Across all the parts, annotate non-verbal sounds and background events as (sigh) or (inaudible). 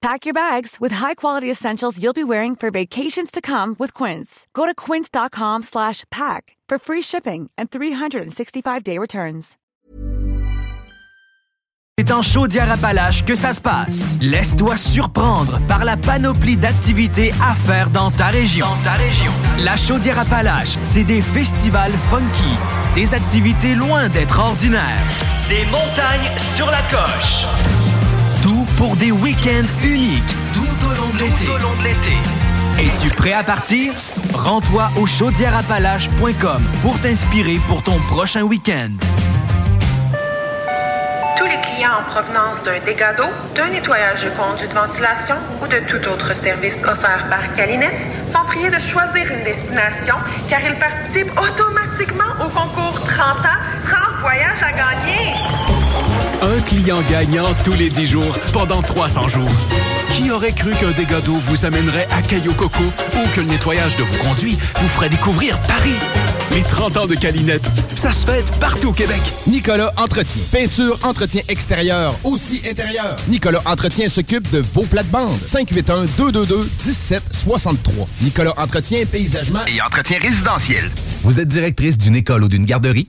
Pack your bags with high-quality essentials you'll be wearing for vacations to come with Quince. Go to quince.com slash pack for free shipping and 365-day returns. C'est en Chaudière-Appalaches que ça se passe. Laisse-toi surprendre par la panoplie d'activités à faire dans ta région. Dans ta région. La Chaudière-Appalaches, c'est des festivals funky, des activités loin d'être ordinaires, des montagnes sur la coche. Pour des week-ends uniques tout au long de l'été. Tout au long de l'été. Es-tu prêt à partir? Rends-toi au chaudièreappalaches.com pour t'inspirer pour ton prochain week-end. Tous les clients en provenance d'un dégât d'eau, d'un nettoyage de conduits de ventilation ou de tout autre service offert par Calinette sont priés de choisir une destination car ils participent automatiquement au concours 30 ans, 30 voyages à gagner. Un client gagnant tous les 10 jours pendant 300 jours. Qui aurait cru qu'un dégât d'eau vous amènerait à Caillou Coco ou que le nettoyage de vos conduits vous ferait découvrir Paris? Les 30 ans de Calinette, ça se fête partout au Québec. Nicolas Entretien. Peinture, entretien extérieur, aussi intérieur. Nicolas Entretien s'occupe de vos plates-bandes. 581-222-1763. Nicolas Entretien, paysagement et entretien résidentiel. Vous êtes directrice d'une école ou d'une garderie?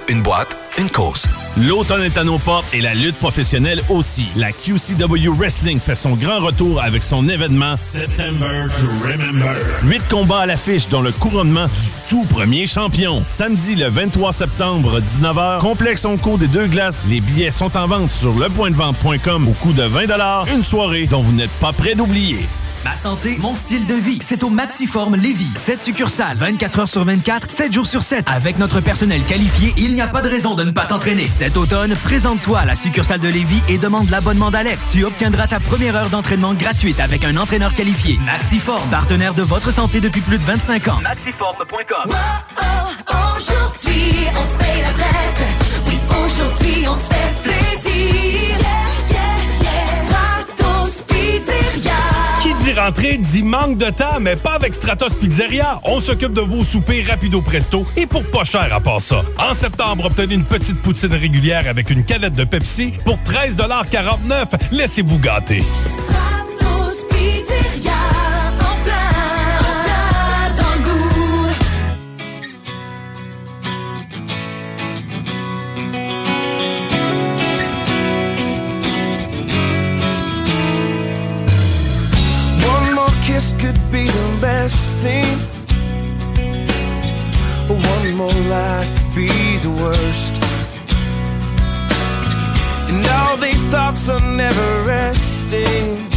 une boîte, une cause. L'automne est à nos portes et la lutte professionnelle aussi. La QCW Wrestling fait son grand retour avec son événement September to Remember. Huit combats à l'affiche dont le couronnement du tout premier champion. Samedi le 23 septembre, 19h, complexe Onco des deux glaces. Les billets sont en vente sur lepointdevente.com au coût de 20 Une soirée dont vous n'êtes pas prêt d'oublier. Ma santé, mon style de vie, c'est au Maxiform Lévis. 7 succursales, 24 heures sur 24, 7 jours sur 7. Avec notre personnel qualifié, il n'y a pas de raison de ne pas t'entraîner. Cet automne, présente-toi à la succursale de Lévis et demande l'abonnement d'Alex. Tu obtiendras ta première heure d'entraînement gratuite avec un entraîneur qualifié. Maxiform, partenaire de votre santé depuis plus de 25 ans. Maxiform.com Aujourd'hui, on se la tête. Oui, aujourd'hui, on se fait plaisir. Dit rentrer dit manque de temps, mais pas avec Stratos Pizzeria. On s'occupe de vos soupers rapido presto et pour pas cher à part ça. En septembre, obtenez une petite poutine régulière avec une canette de Pepsi pour 13,49 Laissez-vous gâter. Be the worst. And all these thoughts are never resting.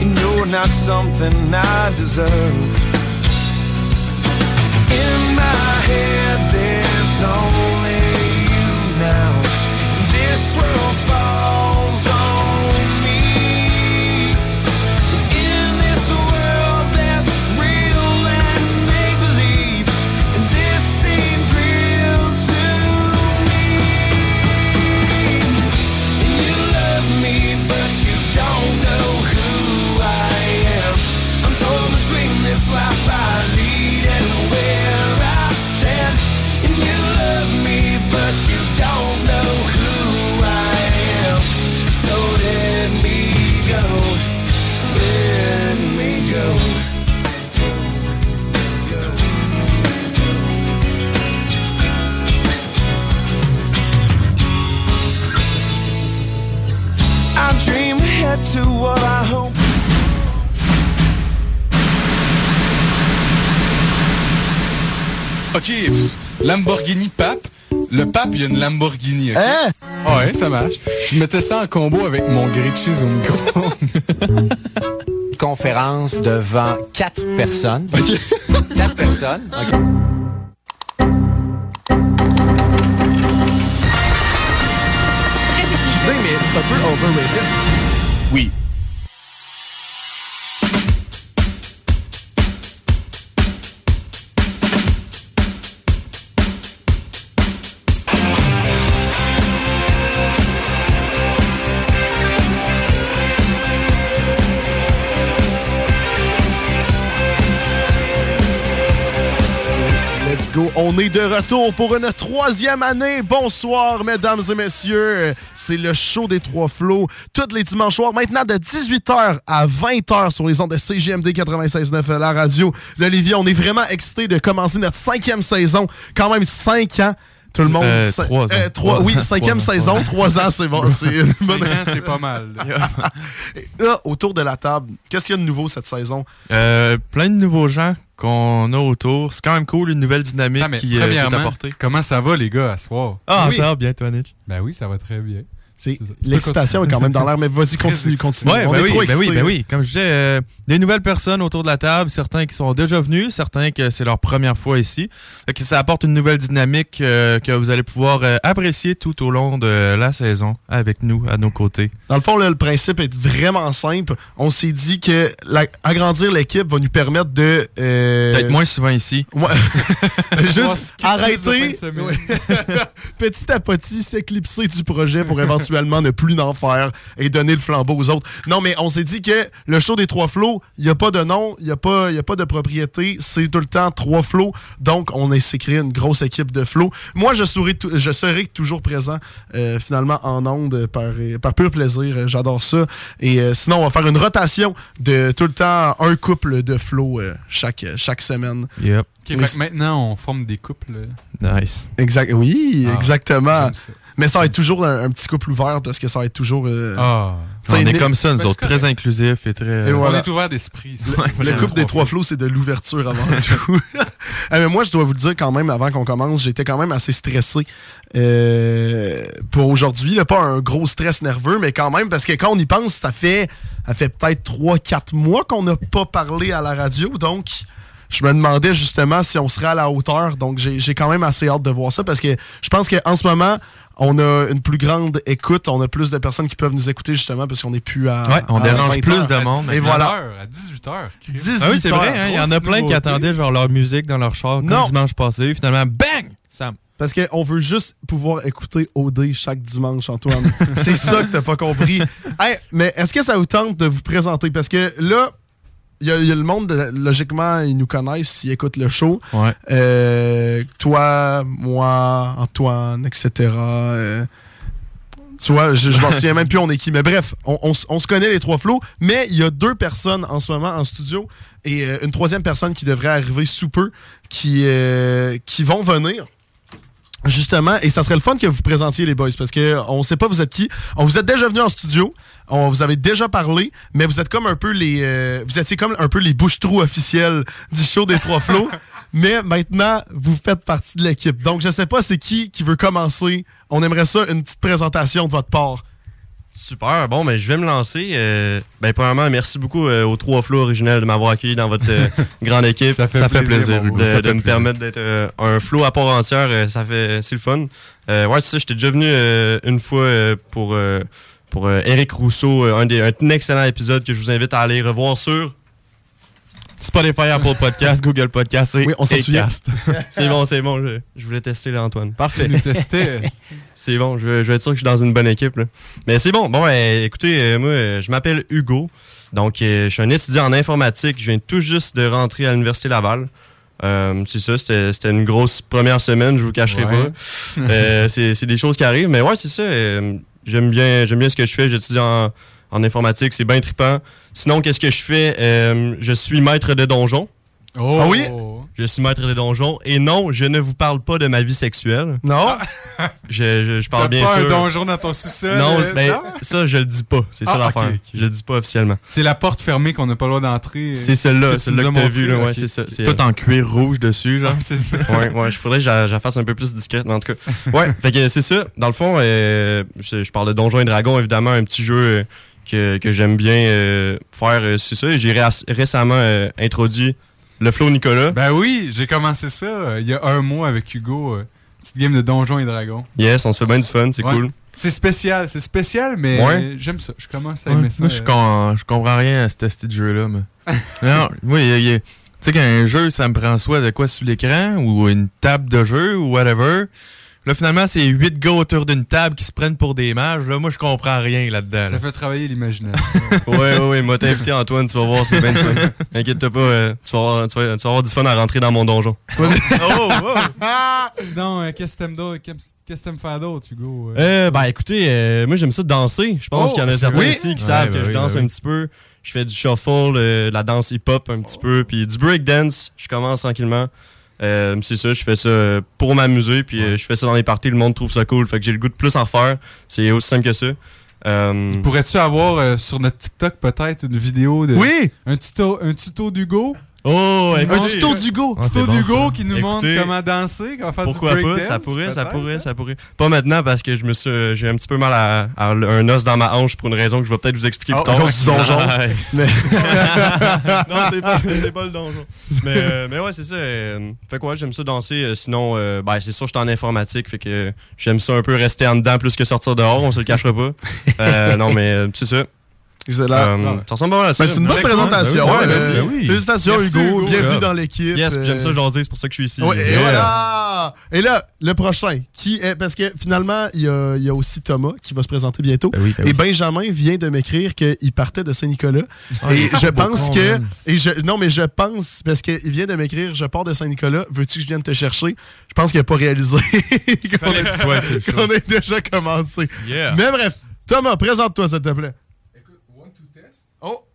And you're not something I deserve. In my head, there's only get to what I hope. OK, pff, Lamborghini Pape. Le pape, il y a une Lamborghini? Hein? Ouais, ça marche. Je mettais ça en combo avec mon grilled cheese au micro. (laughs) Conférence devant quatre personnes. quatre personnes. OK. Excusez, mais c'est un peu overrated. Oui. On est de retour pour une troisième année. Bonsoir, mesdames et messieurs. C'est le show des trois flots. Tous les dimanches soirs, maintenant de 18h à 20h sur les ondes de CGMD 96.9 à la radio. L'Olivier, on est vraiment excités de commencer notre cinquième saison. Quand même cinq ans. Tout le monde. Euh, Cin- trois ans. euh, trois- Trois oui, ans. cinquième Trois ans. saison, trois ans, c'est bon. C'est bonne- ans, c'est pas mal. (laughs) Et Là, autour de la table, qu'est-ce qu'il y a de nouveau cette saison? Euh, plein de nouveaux gens qu'on a autour. C'est quand même cool, une nouvelle dynamique qui euh, qui est apportée. comment ça va, les gars, à soir? Ah, Oui. ça va bien, toi, Nietzsche? Ben oui, ça va très bien. L'excitation est quand même dans l'air, mais vas-y, (laughs) continue, continue. Ouais, On ben est oui, trop ben oui, ben là. oui. Comme je disais, euh, des nouvelles personnes autour de la table, certains qui sont déjà venus, certains que c'est leur première fois ici. Fait que ça apporte une nouvelle dynamique euh, que vous allez pouvoir euh, apprécier tout au long de la saison avec nous, à nos côtés. Dans le fond, là, le principe est vraiment simple. On s'est dit que la- agrandir l'équipe va nous permettre de. euh, Peut-être moins souvent ici. Ouais. (laughs) (laughs) Juste arrêter petit à petit s'éclipser du projet pour éventuellement ne plus en faire et donner le flambeau aux autres. Non, mais on s'est dit que le show des trois flots, il n'y a pas de nom, il n'y a, pas- y a pas de propriété, c'est tout le temps trois flots. Donc, on a s'est créé une grosse équipe de flots. Moi, je serai, tou- je serai toujours présent euh, finalement en ondes par, par pur plaisir. J'adore ça. Et euh, sinon, on va faire une rotation de tout le temps un couple de flots euh, chaque, chaque semaine. Yep. Oui, fait que maintenant, on forme des couples. Nice. Exact. Oui, Ah, exactement. ça. Mais ça va être toujours un, un petit couple ouvert parce que ça va être toujours. euh, Ah. On est comme ça, nous autres, très inclusifs et très... Et voilà. On est ouvert d'esprit. Le J'aime couple des trois flots. c'est de l'ouverture avant (laughs) tout. Ah, mais moi, je dois vous le dire quand même, avant qu'on commence, j'étais quand même assez stressé euh, pour aujourd'hui. Pas un gros stress nerveux, mais quand même, parce que quand on y pense, ça fait, ça fait peut-être 3-4 mois qu'on n'a pas parlé à la radio. Donc, je me demandais justement si on serait à la hauteur. Donc, j'ai j'ai quand même assez hâte de voir ça parce que je pense qu'en ce moment, on a une plus grande écoute. On a plus de personnes qui peuvent nous écouter justement parce qu'on n'est plus à. Ouais, on à dérange 20 plus heures. de monde. Et voilà. À 18h. 18 Ah oui, c'est vrai, hein, il y en a plein qui attendaient genre leur musique dans leur char comme Non. dimanche passé. Finalement, bang! Sam. Parce qu'on veut juste pouvoir écouter OD chaque dimanche, Antoine. (laughs) c'est ça que t'as pas compris. Hey, mais est-ce que ça vous tente de vous présenter? Parce que là, y, a- il y a le monde, de- logiquement, ils nous connaissent, ils écoutent le show. Ouais. Euh, toi, moi, Antoine, etc. euh, tu vois, je, je m'en (laughs) souviens même plus on est qui. Mais bref, on, on s- on se connaît les trois flots, mais il y a deux personnes en ce moment en studio et euh, une troisième personne qui devrait arriver sous peu qui, qui vont venir. Justement, et ça serait le fun que vous présentiez les boys parce que on sait pas vous êtes qui. On vous êtes déjà venu en studio, on vous avez déjà parlé, mais vous êtes comme un peu les euh, vous étiez comme un peu les bouches-trous officiels du show des trois flots. (laughs) mais maintenant, vous faites partie de l'équipe. Donc je sais pas c'est qui qui veut commencer. On aimerait ça une petite présentation de votre part. Super, bon, ben, je vais me lancer. Euh, ben, premièrement, merci beaucoup euh, aux trois flots originels de m'avoir accueilli dans votre euh, (laughs) grande équipe. Ça fait plaisir, de, ça de fait me plaisir. permettre d'être euh, un flow à part entière. euh, ça fait, c'est le fun. Euh, ouais, c'est ça, j'étais déjà venu euh, une fois euh, pour, euh, pour euh, Eric Rousseau, un, des, un excellent épisode que je vous invite à aller revoir sur Spotify, Apple Podcast, Google Podcast et Oui, on s'en souvient. (laughs) C'est bon, c'est bon. Je, je voulais tester là, Antoine. Parfait. Nous tester. (laughs) C'est bon, je veux, je veux être sûr que je suis dans une bonne équipe. là. Mais c'est bon. Bon, ben, écoutez, euh, moi, je m'appelle Hugo. Donc, euh, je suis un étudiant en informatique. Je viens tout juste de rentrer à l'Université Laval. Euh, c'est ça, c'était une grosse première semaine, je vous cacherai Ouais. pas. Euh, c'est c'est des choses qui arrivent. Mais ouais, c'est ça. euh, J'aime bien, j'aime bien ce que je fais. J'étudie en, en informatique, c'est bien trippant. Sinon, qu'est-ce que je fais? Euh, je suis maître de donjon. Oh. Ah oui? Je suis maître des donjons. Et non, je ne vous parle pas de ma vie sexuelle. Non? (laughs) Je, je, je parle bien pas sûr. un donjon dans ton sous-sol? Non, euh, ben, non? ça, je le dis pas. C'est ça Ah, l'affaire. ok, ok. Je le dis pas officiellement. C'est la porte fermée qu'on n'a pas le droit d'entrer. euh, C'est celle-là, tu celle-là que as t'as vu, là, ouais, ok. c'est ça. c'est Tout en cuir rouge dessus, genre. c'est ça. (laughs) ouais, ouais, je faudrait que je la fasse un peu plus discrète, mais en tout cas. (laughs) Ouais, fait que c'est ça. Dans le fond, euh, je, je parle de Donjons et Dragons, évidemment, un petit jeu euh, que, que j'aime bien euh, faire, euh, c'est ça. Et J'ai ré- récemment euh, introduit le Flow Nicolas. Ben oui, j'ai commencé ça euh, il y a un mois avec Hugo. euh, petite game de Donjons et Dragons. Yes, on se fait bien du fun, c'est Ouais. cool. C'est spécial, c'est spécial, mais Ouais. j'aime ça. Je commence à Ouais, aimer ça. Moi, je, euh, com- je comprends rien à ce ce petit jeu-là. mais- (laughs) non, oui, il y a- il y a- tu sais qu'un jeu, ça me prend soit de quoi sur l'écran ou une table de jeu ou whatever. Là, finalement, c'est huit gars autour d'une table qui se prennent pour des mages. Là, moi, je comprends rien là-dedans. Ça là. fait travailler l'imagination. (laughs) ouais, ouais, ouais. Moi, t'as invité Antoine, tu vas voir, c'est bien fun. (laughs) Inquiète-toi pas, euh, tu, vas avoir, tu, vas, tu vas avoir du fun à rentrer dans mon donjon. (laughs) oh, Sinon, euh, qu'est-ce que t'aimes d'autre? Qu'est-ce qu'est-ce que t'aimes faire d'autre, Hugo? Euh, ben écoutez, euh, moi j'aime ça danser. Je pense Oh, qu'il y en a certains vrai? ici qui Ouais, savent ben que je oui, danse ben un oui. petit peu. Je fais du shuffle, euh, de la danse hip-hop un petit peu, puis du breakdance. Je commence tranquillement. Euh, c'est ça, je fais ça euh, pour m'amuser, puis euh, je fais ça dans les parties, le monde trouve ça cool. Fait que j'ai le goût de plus en refaire. C'est aussi simple que ça. Euh, Pourrais-tu avoir euh, sur notre TikTok peut-être une vidéo de. Oui! Un tuto, un tuto d'Hugo? Oh, écoutez. montre- Un tuto d'Hugo. Tuto Ah, bon, d'Hugo qui nous montre comment danser, comment faire Pourquoi du pas? breakdance. Ça pourrait, ça pourrait, hein? ça pourrait. Pas maintenant parce que je me suis, j'ai un petit peu mal à, à un os dans ma hanche pour une raison que je vais peut-être vous expliquer Ah, plus à tard. cause du donjon. (laughs) Ouais. (laughs) Mais- (laughs) non, c'est pas, pas le donjon. Mais, euh, mais ouais, c'est ça. euh, fait quoi, j'aime ça danser. euh, sinon, euh, ben, c'est sûr, je suis en informatique. Fait que j'aime ça un peu rester en dedans plus que sortir dehors. On se le cachera pas. Non, mais c'est ça. Excellent. Euh, ça ressemble à ça. Ben, c'est une bonne cool. présentation. Ouais, Euh, merci. oui. Félicitations, Merci, Hugo. Bienvenue dans l'équipe. Yes, j'aime ça, Euh, jaser, c'est pour ça que je suis ici. Ouais, et Yeah. voilà! Et là, le prochain, qui est, parce que finalement, il y a, il y a aussi Thomas qui va se présenter bientôt. ben et Benjamin vient de m'écrire qu'il partait de Saint-Nicolas. Ah, et je pense que. Et je, non, mais je pense, parce qu'il vient de m'écrire, je pars de Saint-Nicolas, veux-tu que je vienne te chercher? Je pense qu'il n'a pas réalisé (laughs) qu'on ait déjà commencé. Yeah. Mais bref, Thomas, présente-toi, s'il te plaît.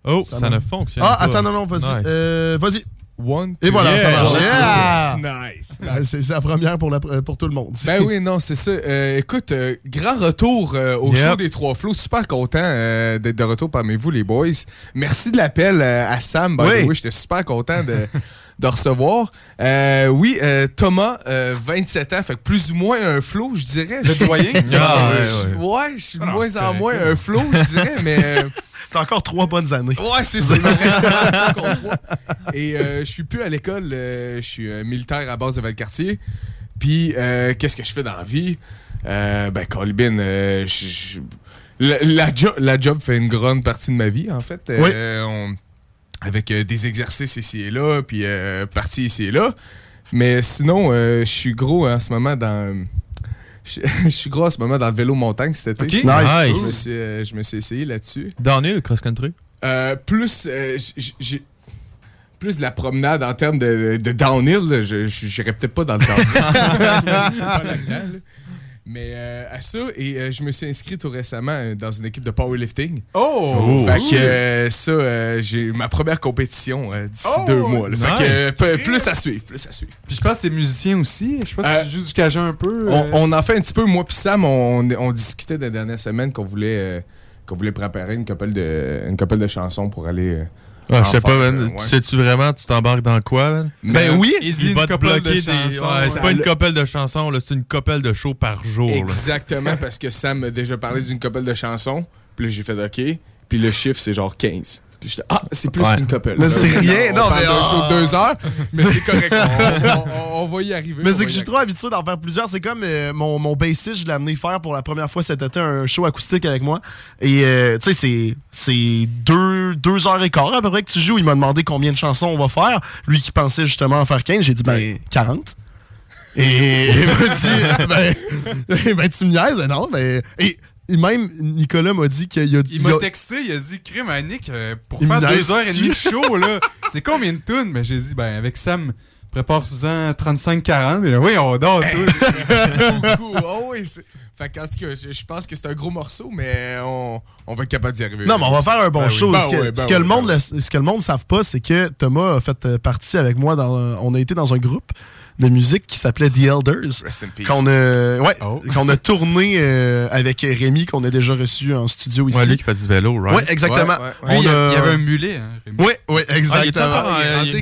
Oh, ça ne fonctionne Ah, pas. attends, non, non, vas-y. Nice. Euh, vas-y. One, Et two, voilà, ça marche. Yeah! Nice. Ah, C'est la première pour, la, pour tout le monde. Ben oui, non, c'est ça. Euh, écoute, euh, grand retour euh, au Yep. show des Trois Flots. Super content euh, d'être de retour parmi vous, les boys. Merci de l'appel euh, à Sam. by the Oui. way. j'étais super content de, (laughs) de recevoir. Euh, oui, euh, Thomas, euh, 27 ans, fait que plus ou moins un flow, je dirais. Le Je- doyen? Ah, ouais, je- ouais. Ouais, je suis de Ah moins en moins un flow, je dirais, mais... (laughs) T'as encore trois bonnes années. Ouais, c'est ça. Il m'en reste (laughs) encore trois. Et euh, je suis plus à l'école. euh, je suis euh, militaire à base de Valcartier. Puis, euh, qu'est-ce que je fais dans la vie? Ben, Colbin, euh, la, la, jo- la job fait une grande partie de ma vie, en fait. On- avec des exercices ici et là, puis euh, parties ici et là. Mais sinon, je suis gros en ce moment dans... Je (laughs) je suis gros en ce moment dans le vélo montagne cet été. Ok. Nice. Je me suis, euh, je me suis essayé là-dessus. Downhill, cross-country? Euh, plus, euh, j'ai plus de la promenade en termes de, de downhill, là, je j'irais peut-être pas dans le downhill. (laughs) Mais euh, à ça, et euh, je me suis inscrit tout récemment euh, dans une équipe de powerlifting. Oh! Fait que euh, ça, euh, j'ai eu ma première compétition d'ici Oh, deux mois. Fait que plus à suivre, plus à suivre. Puis je pense que t'es musicien aussi. Je Euh, si tu joues du cajun un peu. On, on en fait un petit peu, moi puis Sam, on, on discutait des dernières semaines qu'on voulait, qu'on voulait préparer une couple de, une couple de chansons pour aller. Ah, je sais pas, man. euh, ouais. Sais-tu vraiment, tu t'embarques dans quoi, man? Ben oui. il, Il dit va une te couple de bloquer des. chansons, Ouais, ça c'est pas une le- couple de chansons, c'est une couple de shows par jour. là. Exactement, parce que Sam m'a déjà parlé d'une couple de chansons. Puis là, j'ai fait OK. Puis le chiffre, c'est genre 15. Puis j'étais Ah, c'est plus Ouais. qu'une couple. Mais c'est rien, non, on parle mais de deux heures, mais c'est correct. (laughs) on, on- on va y arriver. Mais c'est que je suis trop habitué d'en faire plusieurs. C'est comme euh, mon, mon bassiste, je l'ai amené faire pour la première fois cet été un show acoustique avec moi. Et euh, tu sais, c'est- c'est deux, deux heures et quart à peu près que tu joues. Il m'a demandé combien de chansons on va faire. Lui qui pensait justement en faire 15, j'ai dit ben 40. Et (laughs) il m'a dit (laughs) ben, ben tu me niaises, non, ben. Même Nicolas m'a dit qu'il y a Il m'a texté, il a dit Crime à Nick, euh, pour Il faire deux heures et demie de show, là, c'est combien de tunes? Ben, j'ai dit, ben, avec Sam, prépare-en 35-40. Mais là, oui, on dort tous. (laughs) beaucoup. Oh oui, c'est- Fait tout cas, je je pense que c'est un gros morceau, mais on, on va être capable d'y arriver. Non, mais on va faire un bon Ben oui. show. Ben ce que, ben ce que le monde, le- ce que le monde ne savent pas, c'est que Thomas a fait euh, partie avec moi. Dans, on a été dans un groupe de musique qui s'appelle The Elders. Rest in peace. Qu'on a, ouais, qu'on a tourné euh, avec Rémi, qu'on a déjà reçu en studio ici. Ouais, lui qui fait du vélo, right? Ouais, exactement. Ouais, ouais, ouais. On Lui, il y a- a- il y avait un mulet, hein, Rémi. Oui, oui, Ah, il est exactement. encore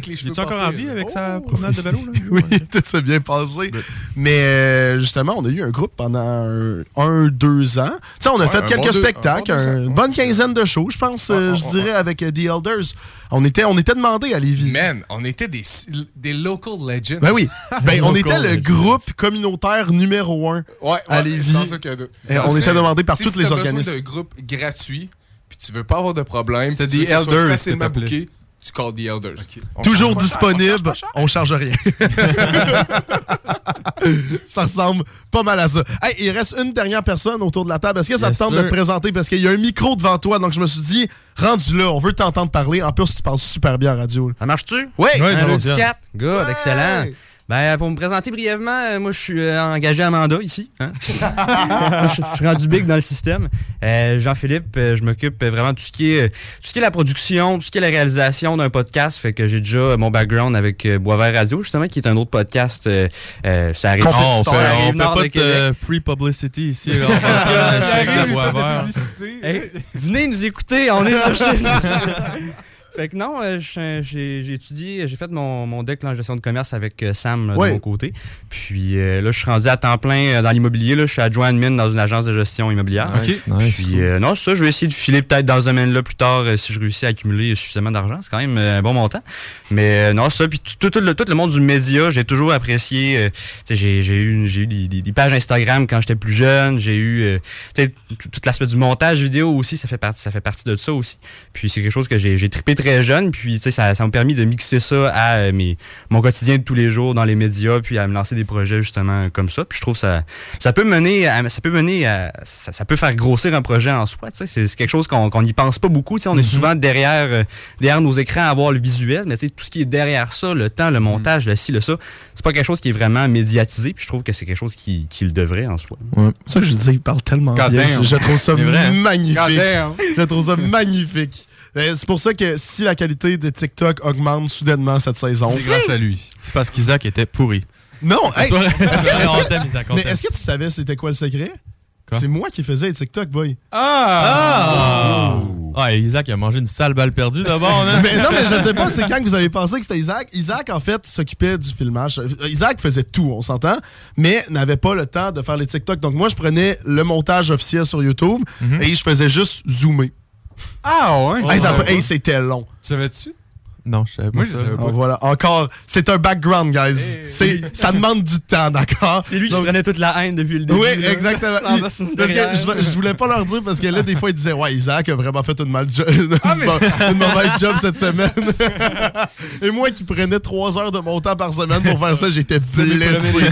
est encore en vie avec sa promenade de vélo, là? (laughs) oui, tout s'est bien passé. Mais euh, justement, on a eu un groupe pendant un, un, deux ans. Tu sais, on a Ouais, fait bon quelques deux- spectacles, un une bonne quinzaine de shows, je pense, euh, je dirais, avec The Elders. On était, on était demandé à Lévis. Man, on était des, des local legends. Ben oui. (laughs) Ben, on était le legends. groupe communautaire numéro un Ouais, à Lévis. sans aucun doute. Et on était demandé par si tous les besoin organismes. d'un groupe gratuit, puis tu veux pas avoir de problème, C'était soit Elders facilement booké, tu calls The Elders. Toujours disponible, pas cher. on charge rien. (laughs) ça ressemble pas mal à ça. Hey, il reste une dernière personne autour de la table. Est-ce que ça Yes, te tente de te présenter? Parce qu'il y a un micro devant toi, donc je me suis dit, rendu là, on veut t'entendre parler. En plus, tu parles super bien en radio. Ça marche-tu? Oui. Un bien. 4. Good, excellent. Ben, pour me présenter brièvement, euh, moi, je suis euh, engagé à mandat ici. hein. Moi, (laughs) je je suis rendu big dans le système. Euh, Jean-Philippe, euh, je m'occupe euh, vraiment de tout ce qui est euh, tout ce qui est la production, tout ce qui est la réalisation d'un podcast. Fait que j'ai déjà euh, mon background avec euh, Boisvert Radio, justement, qui est un autre podcast. Euh, euh, ça arrive, on fait, arrive on fait pas de euh, free publicity ici. Là, on (laughs) de Boisvert. Hey, venez nous écouter, on est sur (laughs) chez Fait que non, euh, j'ai j'ai étudié, j'ai fait mon, mon deck en gestion de commerce avec euh, Sam euh, de mon côté. Puis euh, là, je suis rendu à temps plein dans l'immobilier. Là, je suis adjoint admin dans une agence de gestion immobilière. Nice, nice, Puis euh, non, ça, je vais essayer de filer peut-être dans ce domaine-là plus tard euh, si je réussis à accumuler suffisamment d'argent. C'est quand même un bon montant. Mais non, ça, puis tout, tout le, tout le monde du média, j'ai toujours apprécié. euh, j'ai j'ai eu, j'ai eu des, des- des pages Instagram quand j'étais plus jeune. J'ai eu euh, tout l'aspect du montage vidéo aussi, ça fait partie, ça fait partie de ça aussi. Puis c'est quelque chose que j'ai j'ai trippé très jeune. Puis tu sais, ça ça m'a permis de mixer ça à euh, mes, mon quotidien de tous les jours dans les médias, puis à me lancer des projets justement comme ça. Puis je trouve ça ça peut mener à, ça peut mener à ça, ça peut faire grossir un projet en soi. C'est quelque chose qu'on qu'on n'y pense pas beaucoup. tu sais. On est souvent derrière euh, derrière nos écrans à voir le visuel, mais tu sais, tout ce qui est derrière ça, le temps, le montage, le ci, le ça, c'est pas quelque chose qui est vraiment médiatisé. Puis je trouve que c'est quelque chose qui, qui le devrait en soi. C'est ça je disais, il parle tellement bien. damn. Je trouve ça hein? (laughs) magnifique. Je trouve ça magnifique. Euh, C'est pour ça que si la qualité de TikTok augmente soudainement cette saison. C'est grâce à lui. C'est parce qu'Isaac était pourri. Non, hey, (laughs) est-ce que- mais est-ce que tu savais c'était quoi le secret? C'est moi qui faisais les TikTok, boy. Ah! Ah, et Isaac il a mangé une sale balle perdue d'abord. hein? (laughs) mais non, mais je sais pas, c'est quand que vous avez pensé que c'était Isaac. Isaac, en fait, s'occupait du filmage. Isaac faisait tout, on s'entend, mais n'avait pas le temps de faire les TikTok. Donc moi, je prenais le montage officiel sur YouTube Mhm. et je faisais juste zoomer. Ah ouais? Hey, ça- hey, c'était long. Tu savais-tu? Non, je savais pas. Moi, ça. savais pas. Ah, voilà, encore, c'est un background, guys. C'est, ça demande du temps, d'accord? C'est lui qui Donc- prenait toute la haine depuis le début. Oui, là. exactement. (laughs) Il- parce que je, je voulais pas leur dire parce que là, des fois, ils disaient Ouais, Isaac a vraiment fait une, mal jo- (laughs) une, Ah, mais une mauvaise job cette semaine. Et moi qui prenais trois heures de mon temps par semaine pour faire ça, j'étais blessé.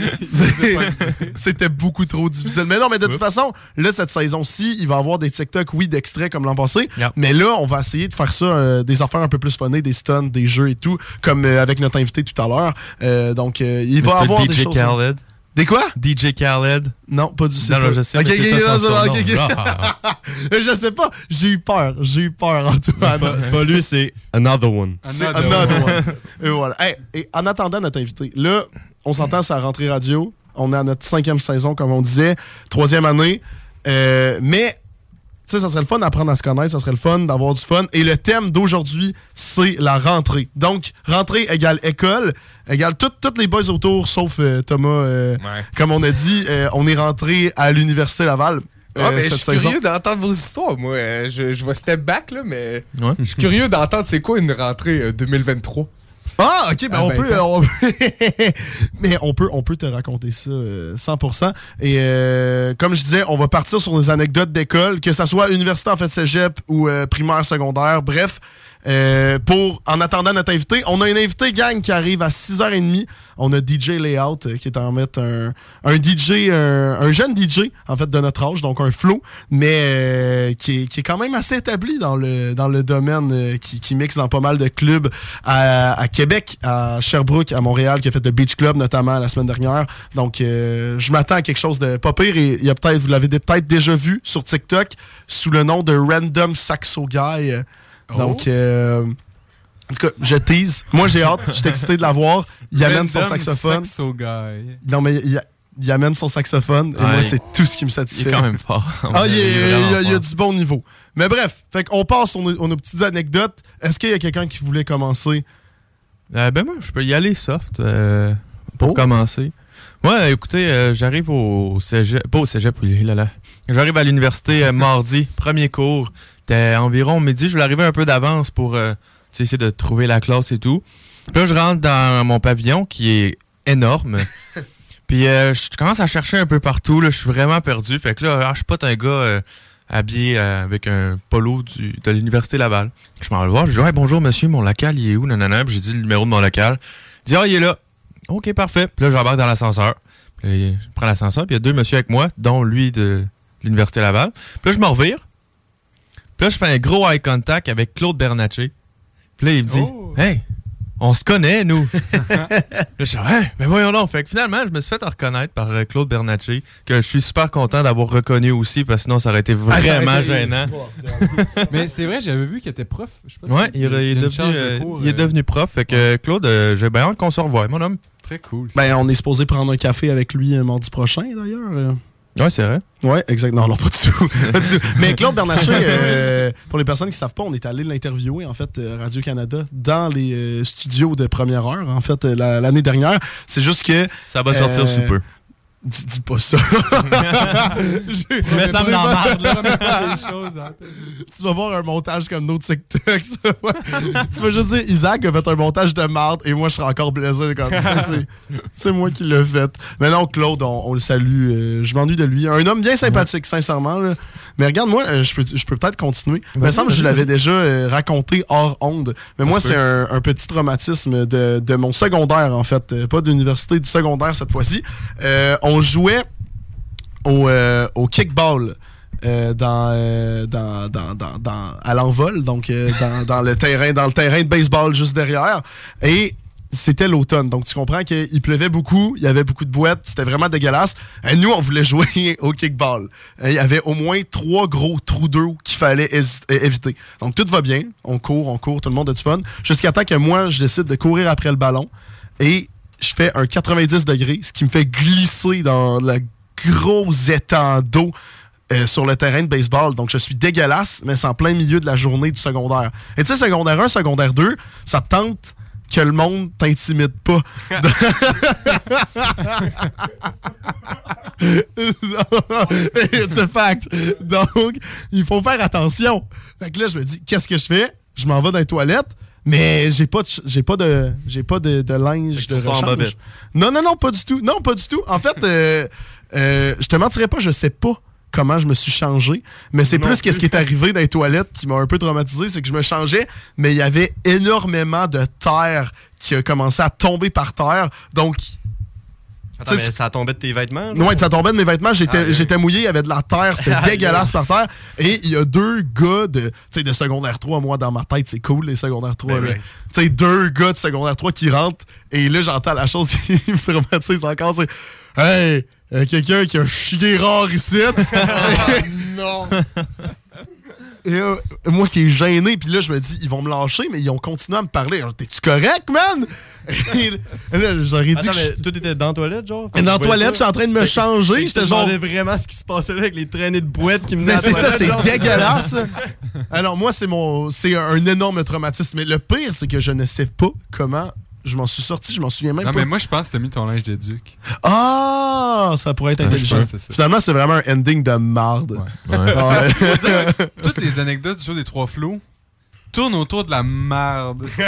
(laughs) C'était beaucoup trop difficile. Mais non, mais de toute façon, là, cette saison-ci, il va y avoir des TikTok, oui, d'extraits comme l'an passé. Mais là, on va essayer de faire ça, euh, des affaires un peu plus funnées, des stunts, des jeux et tout, comme euh, avec notre invité tout à l'heure. Euh, donc, euh, il va avoir des DJ choses. Khaled. Des quoi? DJ Khaled. Non, pas du tout. Non, non, je sais, Ok, mais c'est ok, ça non, son c'est bon, surnom. ok, ok. Ah. (laughs) Je sais pas, j'ai eu peur, j'ai eu peur, C'est Antoine. pas, c'est pas lui, c'est Another One. C'est another one. Et voilà. Hey, et en attendant notre invité, là, on s'entend sur la rentrée radio. On est à notre cinquième saison, comme on disait, troisième année. Euh, mais, tu sais, ça serait le fun d'apprendre à se connaître, ça serait le fun d'avoir du fun. Et le thème d'aujourd'hui, c'est la rentrée. Donc, rentrée égale école, égale tout- toutes les boys autour, sauf euh, Thomas. euh, Ouais. Comme on a dit, euh, on est rentré à l'Université Laval. Ah, mais je suis curieux d'entendre vos histoires, moi. Je, je vais step back, là, mais je suis curieux d'entendre c'est quoi une rentrée euh, 2023. Ah, ok, ben Ah, on ben, peut. ben. on- (laughs) mais on peut, on peut te raconter ça euh, 100%. Et euh, comme je disais, on va partir sur des anecdotes d'école, que ça soit université en fait cégep ou euh, primaire, secondaire, bref. Euh, pour, en attendant notre invité, on a une invité gang qui arrive à 6h30. On a DJ Layout euh, qui est en fait un, un DJ, un, un jeune DJ en fait de notre âge, donc un flow, mais euh, qui, est, qui est quand même assez établi dans le, dans le domaine, euh, qui, qui mixe dans pas mal de clubs à, à Québec, à Sherbrooke, à Montréal, qui a fait le Beach Club notamment la semaine dernière. Donc euh, je m'attends à quelque chose de pas pire et il y a peut-être, vous l'avez peut-être déjà vu sur TikTok sous le nom de Random Saxo Guy. Donc, euh, en tout cas, je tease. Moi, j'ai hâte. Je suis excité de la voir. Il amène son saxophone. Saxo guy. Non, mais il, il amène son saxophone. Et Ouais, moi, c'est tout ce qui me satisfait. il est quand même fort. Ah, il, y a, il y a fort. du bon niveau. Mais bref, fait qu'on passe sur nos, nos petites anecdotes. Est-ce qu'il y a quelqu'un qui voulait commencer? Euh, ben moi, je peux y aller soft euh, pour Oh. commencer. Ouais, écoutez, euh, j'arrive au cégep, pas au cégep, oui, là, là. J'arrive à l'université mardi, premier cours. C'était environ midi, je voulais arriver un peu d'avance pour euh, essayer de trouver la classe et tout. Puis là, je rentre dans mon pavillon qui est énorme. (laughs) Puis euh, je commence à chercher un peu partout, là, je suis vraiment perdu. Fait que là, ah, je suis pas un gars euh, habillé avec un polo du, de l'université Laval. Je m'en vais le voir, je dis ouais bonjour monsieur, mon local il est où? Nanana. Puis j'ai dit le numéro de mon local. Il dit ah il est là. Ok parfait. Puis là j'embarque dans l'ascenseur. Puis là, je prends l'ascenseur, puis il y a deux messieurs avec moi, dont lui de l'université Laval. Puis là je me revire. Puis là je fais un gros eye contact avec Claude Bernatchez. Puis là il me dit hey on se connaît, nous. (laughs) Là, je suis hein, mais voyons donc. Fait que finalement, je me suis fait reconnaître par euh, Claude Bernatchez, que je suis super content d'avoir reconnu aussi, parce que sinon, ça aurait été Ah, vraiment gênant. (laughs) Mais c'est vrai, j'avais vu qu'il était prof. Je sais pas Ouais, si il, est- il devenu, charge de euh, cours, il est euh, devenu prof. Fait que Claude, euh, j'ai bien hâte qu'on se revoie, mon homme. Très cool. Ben, on est supposé prendre un café avec lui euh, mardi prochain, d'ailleurs. Euh. Ouais, c'est vrai. Ouais, exact. Non, non, pas du tout. (laughs) Pas du tout. Mais Claude Bernatchez, euh, pour les personnes qui ne savent pas, on est allé l'interviewer, en fait, euh, Radio-Canada, dans les euh, studios de première heure, en fait, euh, la- l'année dernière. C'est juste que. Ça va sortir sous peu. Dis, dis pas ça. (laughs) Mais ça me là. (laughs) Choses tête. tu vas voir un montage comme nos TikTok. ça va. tu vas juste dire Isaac a fait un montage de marde et moi je serai encore blessé comme c'est- c'est moi qui l'ai fait. Mais non, Claude, on, on le salue. euh, je m'ennuie de lui. Un homme bien sympathique, sincèrement. là. Mais regarde, moi, euh, je peux, je peux peut-être continuer. Il me semble que je l'avais déjà euh, raconté hors onde. Mais moi, c'est un, un petit traumatisme de, de mon secondaire, en fait. Pas d'université, du secondaire cette fois-ci. Euh, on jouait au, euh, kickball. euh, dans, euh, dans, à l'envol, donc (laughs) dans, le terrain, dans le terrain de baseball juste derrière. Et c'était l'automne. Donc tu comprends qu'il pleuvait beaucoup, il y avait beaucoup de boîtes, c'était vraiment dégueulasse. Et nous, on voulait jouer (laughs) au kickball. Il y avait au moins trois gros trous d'eau qu'il fallait éviter. Donc tout va bien, on court, on court, tout le monde a du fun. Jusqu'à temps que moi, je décide de courir après le ballon. Et je fais un 90 degrés, ce qui me fait glisser dans le gros étang d'eau euh, sur le terrain de baseball. Donc, je suis dégueulasse, mais c'est en plein milieu de la journée du secondaire. Et tu sais, secondaire 1, secondaire 2, ça te tente que le monde t'intimide pas. (laughs) It's a fact. Donc, il faut faire attention. Fait que là, je me dis, qu'est-ce que je fais? Je m'en vais dans les toilettes, mais j'ai pas j'ai pas de, j'ai pas de, de linge de rechange. Non, non, non, pas du tout. Non, pas du tout. En fait, euh, euh, je te mentirais pas, je sais pas comment je me suis changé, mais c'est plus qu'est-ce qui est arrivé dans les toilettes qui m'a un peu traumatisé, c'est que je me changeais, mais il y avait énormément de terre qui a commencé à tomber par terre. Donc, Attends, Tu sais, mais ça tombait de tes vêtements? genre? Ouais, ça tombait de mes vêtements, j'étais Ah, oui. mouillé, il y avait de la terre, c'était (laughs) dégueulasse par terre. Et il y a deux gars de, tu sais, de secondaire 3, moi dans ma tête, c'est cool les secondaires 3. Ben là. right. Tu sais, deux gars de secondaire 3 qui rentrent, et là j'entends la chose (laughs) qui me traumatise encore, c'est Hey, quelqu'un qui a chié rare ici. (laughs) non! Et euh, moi qui est gêné, puis là je me dis, ils vont me lâcher, mais ils ont continué à me parler. T'es-tu correct, man? Et là, j'aurais dit Attends, que mais je- toi, t'étais dans la toilette, genre? Et dans la toilette, je suis en train de me changer, j'étais genre- vraiment ce qui se passait là avec les traînées de boîtes qui me Mais c'est ça, c'est dégueulasse. (laughs) Alors moi, c'est mon, c'est un énorme traumatisme. Mais le pire, c'est que je ne sais pas comment je m'en suis sorti. Je m'en souviens même Non, pas. mais moi, je pense que t'as mis ton linge d'éduc. Ah, ça pourrait être Ouais, intelligent. Finalement, c'est vraiment un ending de marde. Ouais. (laughs) Dire, toutes les anecdotes du show des trois flots tournent autour de la marde. (laughs)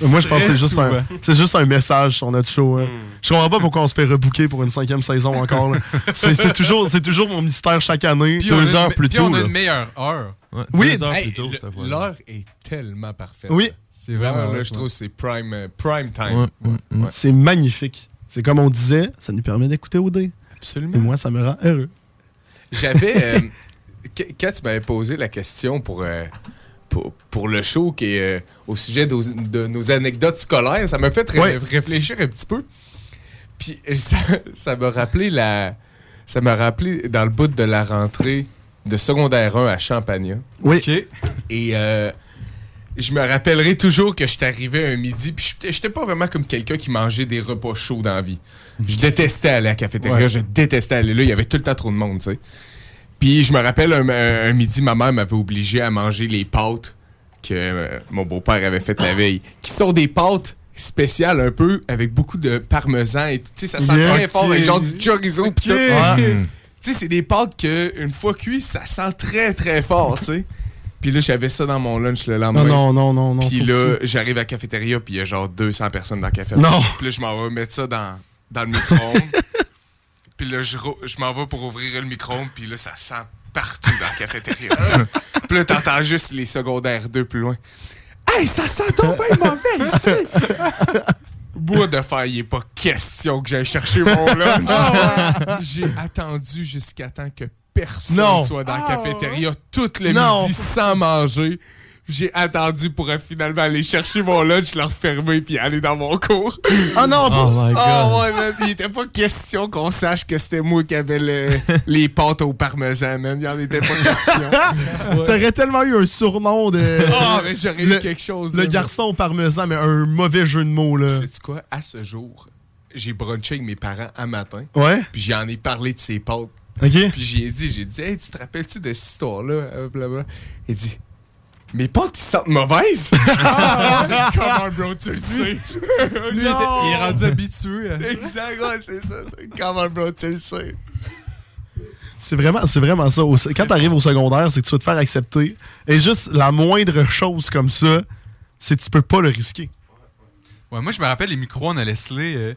Moi, je pense que c'est juste, un, c'est juste un message sur notre show. hein. Je comprends pas pourquoi on se fait rebooker pour une cinquième saison encore. là. (laughs) C'est, c'est toujours, c'est toujours mon mystère chaque année, Puis deux une- heures plus puis tôt. on a là. une meilleure heure. Oui. deux heures Hey, plus tôt, le- cette fois-là. L'heure est tellement parfaite. Oui. C'est vraiment. là, hot, je trouve que c'est prime, euh, prime time. Ouais, Ouais, ouais. C'est magnifique. C'est comme on disait, ça nous permet d'écouter OD. Absolument. Et moi, ça me rend heureux. J'avais. euh, (laughs) qu- quand tu m'avais posé la question pour, euh, pour, pour le show qui est euh, au sujet de, de nos anecdotes scolaires, ça m'a fait ré- Ouais. réfléchir un petit peu. Puis euh, (laughs) ça ça m'a rappelé la. Ça m'a rappelé dans le bout de la rentrée de secondaire 1 à Champagnat. Oui. OK. Et euh, je me rappellerai toujours que j'étais arrivé un midi, puis j'étais- j'étais pas vraiment comme quelqu'un qui mangeait des repas chauds dans la vie. Je détestais aller à la cafétéria, Ouais. je détestais aller là, il y avait tout le temps trop de monde, tu sais. Puis je me rappelle un, un- un midi, ma mère m'avait obligé à manger les pâtes que euh, mon beau-père avait faites la veille, qui sont des pâtes spéciales un peu, avec beaucoup de parmesan et tout. Tu sais, ça sent Yeah. très fort, avec genre du chorizo pis tout. Ouais. Tu sais, c'est des pâtes que, une fois cuites, ça sent très très fort, tu sais. Puis là, j'avais ça dans mon lunch le lendemain. Non, non, non, non, non. Puis là, j'arrive à la cafétéria, puis il y a genre 200 personnes dans la cafétéria. Non. Puis là, je m'en vais mettre ça dans, dans le micro-ondes. (laughs) puis là, je, m'en vais pour ouvrir le micro-ondes, puis là, ça sent partout dans la cafétéria. (laughs) puis là, t'entends juste les secondaires 2 plus loin. Hey, ça sent donc bien mauvais ici! Bois de fer, il est pas question que j'aille chercher mon (laughs) lunch. J'ai attendu jusqu'à temps que personne Non. soit dans la cafétéria tout le Non. midi sans manger. J'ai attendu pour euh, finalement aller chercher mon lunch, le refermer puis aller dans mon cours. Ah non, Oh pas- my God. Oh ouais, man, il était pas question qu'on sache que c'était moi qui avais le- les pâtes au parmesan, man. Il en était pas question. Ouais. (laughs) T'aurais tellement eu un surnom de. Ah, mais j'aurais eu quelque chose. Le là, garçon au parmesan, mais un mauvais jeu de mots, là. Sais-tu quoi? À ce jour, j'ai brunché avec mes parents un matin. Ouais. Puis j'en ai parlé de ces pâtes. OK. Puis j'ai dit, j'ai dit, hey, tu te rappelles-tu de cette histoire-là? Euh, blablabla. Il dit, mes pâtes, ils sentent mauvaises? (laughs) ah, (laughs) comment, bro, tu le sais? Lui, il, est (laughs) rendu habitué. à- exact, ouais, c'est ça. Comment, bro, tu le sais? C'est vraiment, c'est vraiment ça. Quand t'arrives au secondaire, c'est que tu vas te faire accepter. Et juste la moindre chose comme ça, c'est que tu peux pas le risquer. Ouais, moi, je me rappelle les micro-ondes à Leslie. euh,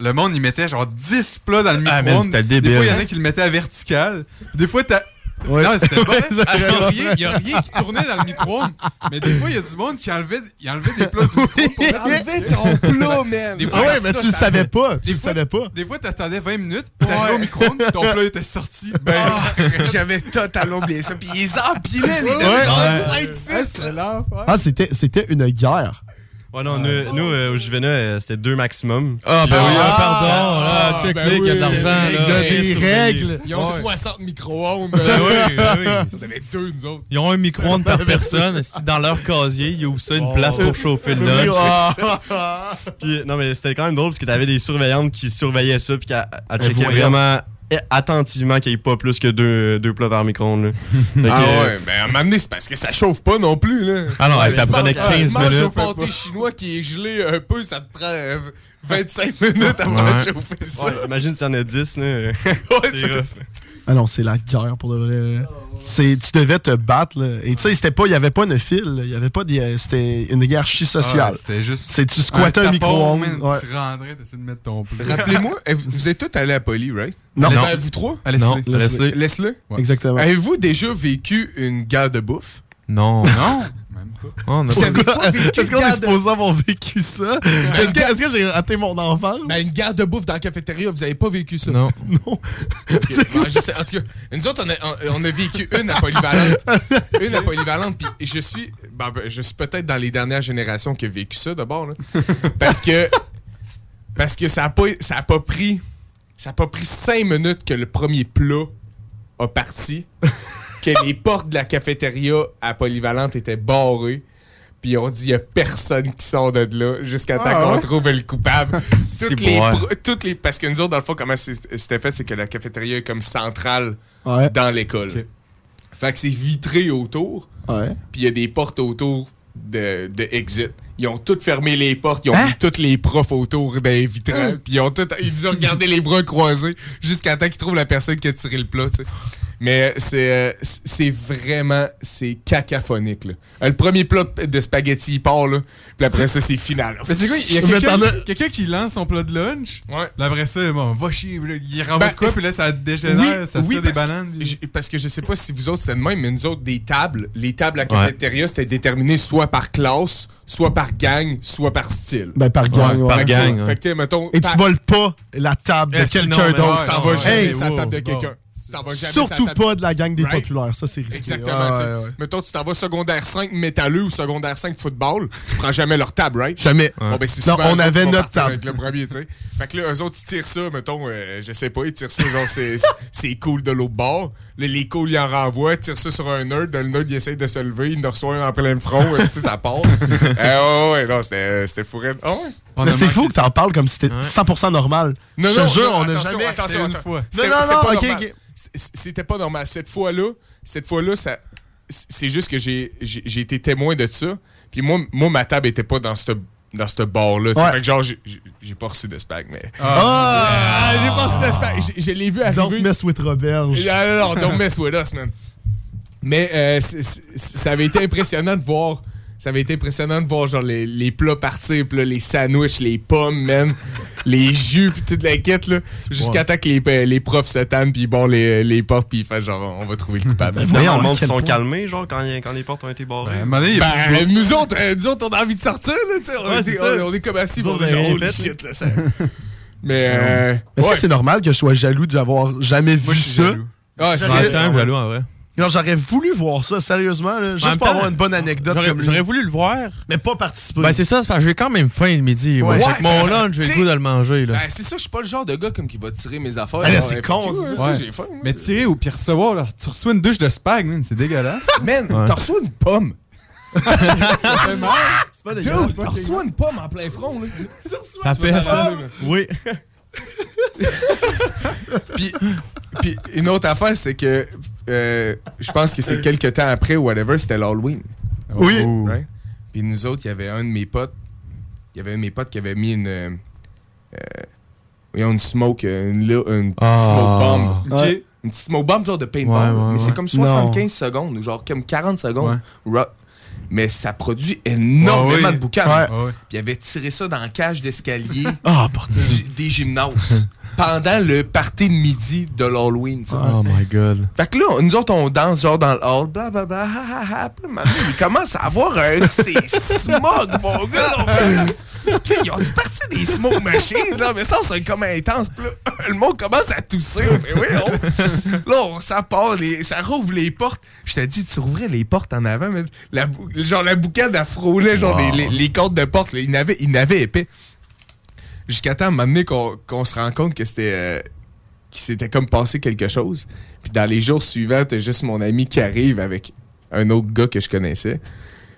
le monde, il mettait genre 10 plats dans le Ah, micro-ondes. c'était le des fois, il y en a qui le mettaient à vertical. Des fois, t'as. Ouais. Non, c'était pas. Ouais, Il n'y a, rien- vrai. y a rien qui tournait dans le micro-ondes. Mais des fois, il y a du monde qui enlevait, il enlevait des plats du micro-ondes pour Enlevez ton plat, man! Des Ah fois, ouais, mais ça, tu le savais pas. Tu Des le fois- savais pas. Des fois, t'attendais 20 minutes, Ouais. au micro-ondes, ton plat (laughs) était sorti. Ben, Ah, J'avais totalement oublié ça. Puis ils empilaient les deux. Ouais. 5, 6. Ah, c'était, c'était une guerre. Ouais, non, nous, nous, euh, au Juvena, euh, c'était deux maximum. Ah, ben oui, Ah, ah, pardon. Là, check ben les, il y a de oui, l'argent. il y a là. des règles. Ils ont Ouais. 60 micro-ondes. Ben oui, ben (laughs) oui. Vous avez deux, nous autres. Ils ont un micro-ondes par personne. (laughs) Dans leur casier, ils ouvrent ça, une place pour chauffer le lunch. Ah. (laughs) Puis, non, mais c'était quand même drôle parce que t'avais des surveillantes qui surveillaient ça puis qui a- a checkaient vraiment attentivement qu'il n'y ait pas plus que deux, deux plats par micro-ondes. (laughs) que, Ah euh, ouais, ben à un moment donné, c'est parce que ça chauffe pas non plus, là. Ah non, Ouais, ça prenait manges- 15 Tu manges minutes. un pâté chinois qui est gelé un peu, ça te prend euh, 25 minutes avant Ouais. de chauffer ça. ouais, imagine s'il y en a 10. Là. Ouais, (laughs) c'est c'est- rough. Ah non, c'est la guerre pour de vrai. C'est, tu devais te battre. Là. Et tu sais, c'était pas, il y avait pas une file. Il y avait pas c'était une hiérarchie sociale. Ah, C'était juste. C'est tu squattais un, micro-ondes. man, ouais. Tu rentrais, de mettre ton plat. Rappelez-moi, vous êtes tous allés à Poly, right? Non. Non. vous trois? Allez, Non, Leslie. laisse-le. Laisse-le? Ouais. Exactement. Avez-vous déjà vécu une guerre de bouffe? Non. Non, (laughs) même pas. Oh, on a Vous pas- avez pas vécu (laughs) Est-ce une qu'on est supposé avoir vécu ça? Est-ce que, que j'ai raté mon enfance? Ben, une guerre de bouffe dans la cafétéria, vous avez pas vécu ça? Non. (laughs) non. Je sais, en tout cas, nous autres, on a, on- a vécu une à Polyvalente. (laughs) Une à Polyvalente, puis je suis, ben, ben, je suis peut-être dans les dernières générations qui a vécu ça d'abord. Parce que, parce que ça a pas, ça a pas pris, ça a pas pris cinq minutes que le premier plat a parti, que les portes de la cafétéria à Polyvalente étaient barrées. Puis on dit, il y a personne qui sort de là jusqu'à temps Ah qu'on ouais? trouve le coupable. (laughs) Toutes, les toutes les Parce que nous autres, dans le fond, comment c'était fait, c'est que la cafétéria est comme centrale Ouais. dans l'école. Fait que c'est vitré autour, puis il y a des portes autour de, de exit. Ils ont tous fermé les portes, ils ont Hein? mis tous les profs autour des vitrales, puis ils ont tout, ils nous ont regardé les bras croisés jusqu'à temps qu'ils trouvent la personne qui a tiré le plat, tu sais. Mais c'est euh, c'est vraiment c'est cacaphonique là. Euh, Le premier plat de spaghetti il part là, puis après ça c'est final. Mais c'est quoi? Il y a quelqu'un qui lance son plat de lunch. Ouais. Là, après ça, bon, va chier. là, Il renvoie Ben, de quoi, puis là, ça dégénère, ça tire des bananes. que- parce que je sais pas si vous autres c'était de même, mais nous autres, des tables, les tables à Ouais. cafétéria, c'était déterminé soit par classe, soit par gang, soit par style. Ben, par gang, ouais. Que, Par gang, ouais. Fait que, tu sais, mettons. Et tu voles pas la table de quelqu'un d'autre. tu t'en vas jamais sur la table de quelqu'un. Tu t'en vas jamais sur la Surtout pas de la gang des Right? populaires, ça c'est risqué. Exactement. Tu sais. ouais, ouais. Mettons, tu t'en vas secondaire 5 métalleux ou secondaire 5 football, tu prends jamais leur table, right? Jamais. Bon, ben, Non, on avait notre table. Avec le premier, tu sais. Fait que là, eux autres, ils tirent ça, mettons, euh, je sais pas, ils tirent ça, genre, c'est, c'est cool de l'autre bord. Là, les cools, ils en renvoient, ils tirent ça sur un nerd. Le nerd, il essaye de se lever, il en reçoit un en plein front, euh, si ça part. (laughs) euh, ouais, ouais, non, c'était, c'était fourré. Ah ouais? Mais c'est fou que t'en parles comme si c'était 100% normal. Non, Je non, jure, non, on a attention, jamais. attention, une attends. fois. C'était- Non, non, c'était non, pas ok, normal. ok. C- C'était pas normal. Cette fois-là, cette fois-là, ça, c'est juste que j'ai, été témoin de ça. Puis moi, moi, ma table était pas dans ce dans ce bar-là. Ouais. Fait que genre, j'ai- pas reçu de spag, mais. Ah! Ah, j'ai pas reçu de spag. Je l'ai vu arriver. Don't mess with Roberge. Ah, non, non, don't mess with us, man. Mais euh, ça avait été impressionnant de voir. Ça avait été impressionnant de voir genre les, les plats partir, puis là, les sandwichs, les pommes, man, (laughs) les jus, puis toute la quête, là. Jusqu'à temps que les, les profs se tannent, puis ils barrent les, les portes, puis ils font genre, on va trouver le coupable. (laughs) Finalement, le monde se sont calmés, genre, quand, quand les portes ont été barrées. Ben, nous autres, euh, nous autres, on a envie de sortir, là, tu sais. On, Ouais, est comme assis, on est genre, fait, shit, là, ça. (laughs) Mais, euh, Est-ce ouais. que c'est normal que je sois jaloux d'avoir jamais vu ça? jaloux. Ah, c'est- un jaloux, en vrai. Non, j'aurais voulu voir ça, sérieusement, là, juste pour temps, avoir une bonne anecdote j'aurais- comme lui. J'aurais voulu le voir. Mais pas participer. Ben, c'est ça, c'est parce que j'ai quand même faim le midi. Ouais, Fait que mon ben, lunch, j'ai le goût de le manger, là. Ben, c'est ça, je suis pas le genre de gars comme qui va tirer mes affaires. Là, là, c'est ouais, con, Ouais. ça, faim. Mais tirer ou puis recevoir, là, tu reçois une douche de spag, man, c'est dégueulasse. (laughs) Man, Ouais. t'as reçu une pomme. C'est pas Dude, dégueulasse. t'as reçu une pomme en plein front, là. Tu ça. ramener, man. Oui. puis, puis une autre affaire, c'est que euh, je pense que c'est quelques temps après ou whatever, c'était l'Halloween. Oui. Right? Puis nous autres, il y avait un de mes potes. Il y avait un de mes potes qui avait mis une. euh, euh, une smoke, euh, une, li- une petite Ah. smoke bomb. Une petite smoke bomb, genre de paintball. Ouais, là. ouais, mais ouais. c'est comme 75 secondes, ou genre comme 40 secondes. Mais ça produit énormément Ouais, oui. de boucan. Ouais. Puis il avait tiré ça dans la cage d'escalier Ah, des gymnases pendant le party de midi de l'Halloween. Oh my god. Fait que là, nous autres, on danse genre dans le hall, blablabla, ha ha ha. Il commence à avoir un de ces smogs, mon gars. ils ont dû partir des smoke machines, là, mais ça, c'est comme intense. Puis là, (laughs) le monde commence à tousser. Fait, oui, on... Là, on, ça part, les, ça rouvre les portes. Je te dis, tu rouvrais les portes en avant, mais la, genre la boucane, elle frôlait, genre Wow. les, les, les côtes de porte. là. il n'avait il n'avait épais. Jusqu'à temps, à un moment donné, qu'on qu'on se rend compte que c'était... euh, qu'il s'était comme passé quelque chose. Puis dans les jours suivants, t'as juste mon ami qui arrive avec un autre gars que je connaissais.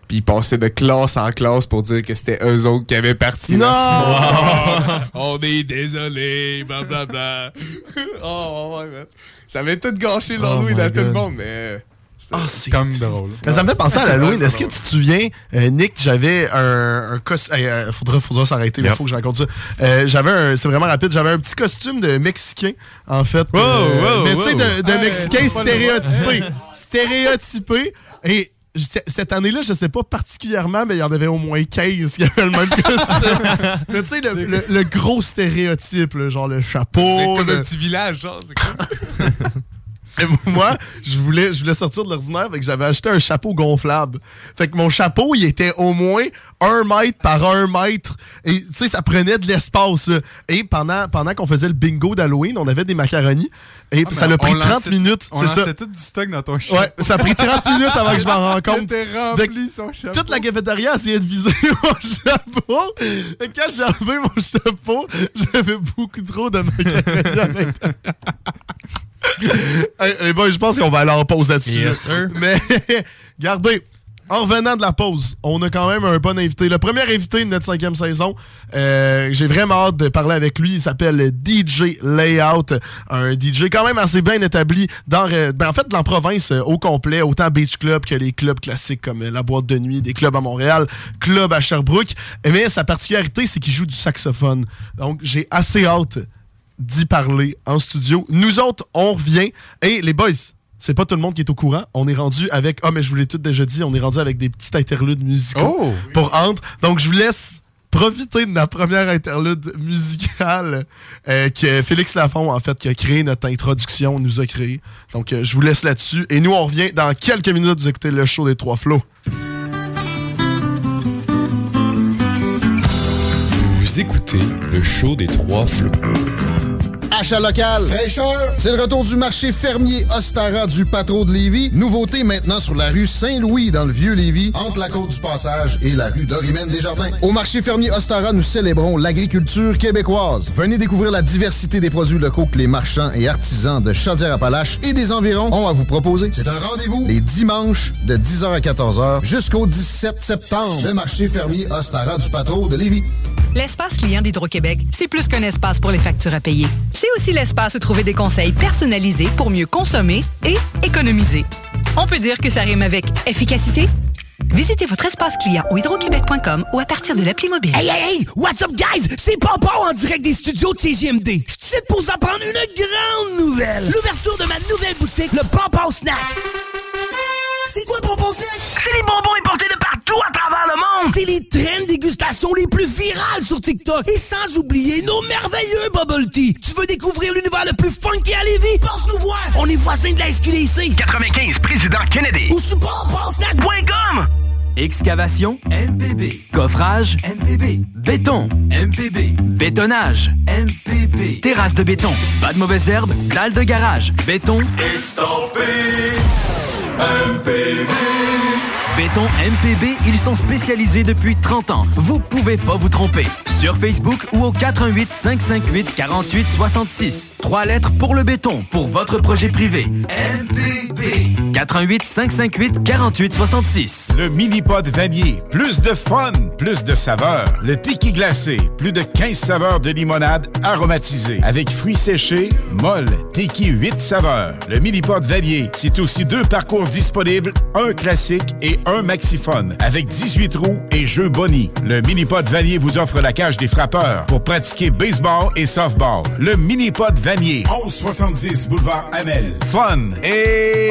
Puis il passait de classe en classe pour dire que c'était eux autres qui avaient parti. Non! smoke. (laughs) on est désolé, blablabla. (laughs) oh, ouais, man. Ça avait tout gâché l'Halloween my à tout le monde, mais... c'était- Ah, c'est Comme drôle. Mais ça me fait penser à l'Halloween. Est-ce que tu te souviens, euh, Nick, j'avais un, un costume. faudra, faudra s'arrêter, mais il Yep. faut que je raconte ça. Euh, j'avais un. C'est vraiment rapide. J'avais un petit costume de Mexicain, en fait. Wow, euh, wow, mais tu sais, wow. de, de Hey, Mexicain stéréotypé. stéréotypé. Et. Cette année-là, je sais pas particulièrement, mais il y en avait au moins 15 qui avaient le même costume. (laughs) mais tu sais, le, le- le gros stéréotype, là, genre le chapeau. C'est comme le- un petit village, genre. C'est comme... (laughs) (laughs) moi, je voulais, je voulais sortir de l'ordinaire, fait que j'avais acheté un chapeau gonflable. Fait que mon chapeau, il était au moins un mètre par un mètre. Et tu sais, ça prenait de l'espace. là. Et pendant, pendant qu'on faisait le bingo d'Halloween, on avait des macaronis. Et Ah, ça l'a pris on 30 lançait- minutes. On C'est ça. lançait tout du stock dans ton chien. Ouais, ça a pris 30 minutes avant que je m'en (laughs) rende compte. T'es rempli son chapeau. Toute la cafétéria essayait de viser (laughs) mon chapeau. Et quand j'ai enlevé mon chapeau, j'avais beaucoup trop de macaroni à l'intérieur. (laughs) Eh, ben, je pense qu'on va aller en pause là-dessus. Yes. Mais, (laughs) regardez, en revenant de la pause, on a quand même un bon invité. Le premier invité de notre cinquième saison. Euh, J'ai vraiment hâte de parler avec lui. Il s'appelle DJ Layout. Un DJ quand même assez bien établi dans, euh, ben, en fait, dans la province euh, au complet. Autant Beach Club que les clubs classiques comme la boîte de nuit, des clubs à Montréal, club à Sherbrooke. Mais sa particularité, c'est qu'il joue du saxophone. Donc, j'ai assez hâte d'y parler en studio. Nous autres, on revient. Et les boys, c'est pas tout le monde qui est au courant. On est rendu avec. Ah, mais je vous l'ai tout déjà dit, on est rendu avec des petits interludes musicaux Oh! pour entre. Donc, je vous laisse profiter de la première interlude musicale euh, que Félix Lafont, en fait, qui a créé notre introduction, nous a créé. Donc, euh, je vous laisse là-dessus. Et nous, on revient dans quelques minutes. Vous écoutez le show des Trois Flots. Vous écoutez le show des trois flots. Achat local. Fraîcheur. C'est le retour du marché fermier Ostara du Patro de Lévis. Nouveauté maintenant sur la rue Saint-Louis dans le vieux Lévis, entre la côte du Passage et la rue Dorimène des Jardins. Au marché fermier Ostara, nous célébrons l'agriculture québécoise. Venez découvrir la diversité des produits locaux que les marchands et artisans de Chaudière-Appalaches et des environs ont à vous proposer. C'est un rendez-vous les dimanches de 10h à 14h jusqu'au 17 septembre. Le marché fermier Ostara du Patro de Lévis. L'espace client d'Hydro-Québec, c'est plus qu'un espace pour les factures à payer. C'est aussi l'espace où trouver des conseils personnalisés pour mieux consommer et économiser. On peut dire que ça rime avec efficacité? Visitez votre espace client au hydroquebec.com ou à partir de l'appli mobile. Hey, hey, hey! What's up, guys? C'est Popo en direct des studios de CGMD. Je suis pour vous apprendre une grande nouvelle. L'ouverture de ma nouvelle boutique, le Popo Snack. C'est quoi, Popo Snack? C'est les bonbons importés de partout à travers le monde. C'est les traînes dégustation les plus virales sur TikTok. Et sans oublier nos merveilleux bubble tea. Tu veux découvrir l'univers le plus funky à Lévis? Passe nous voir. On est voisins de la SQDC. 95, président Kennedy. Ou sur popopsnack.com. Excavation MPB. Coffrage MPB. Béton MPB. Bétonnage MPB. Terrasse de béton. Pas de mauvaises herbes. Dalle de garage. Béton. Estampé MPB Béton MPB, ils sont spécialisés depuis 30 ans. Vous pouvez pas vous tromper. Sur Facebook ou au 418 558 48 66. Trois lettres pour le béton, pour votre projet privé. MPB. 418 558 48 66. Le mini-pod vanier. Plus de fun, plus de saveurs. Le tiki glacé. Plus de 15 saveurs de limonade aromatisée. Avec fruits séchés, molle, tiki 8 saveurs. Le mini-pod vanier, c'est aussi deux parcours disponibles, un classique et un maxiphone. Avec 18 roues et jeux boni. Le mini-pod vanier vous offre la cage des frappeurs pour pratiquer baseball et softball. Le mini-pod vanier. 1170 boulevard Amel. Fun et...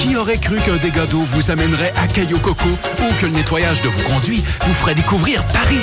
Qui aurait cru qu'un dégât d'eau vous amènerait à Caillou Coco ou que le nettoyage de vos conduits vous ferait découvrir Paris?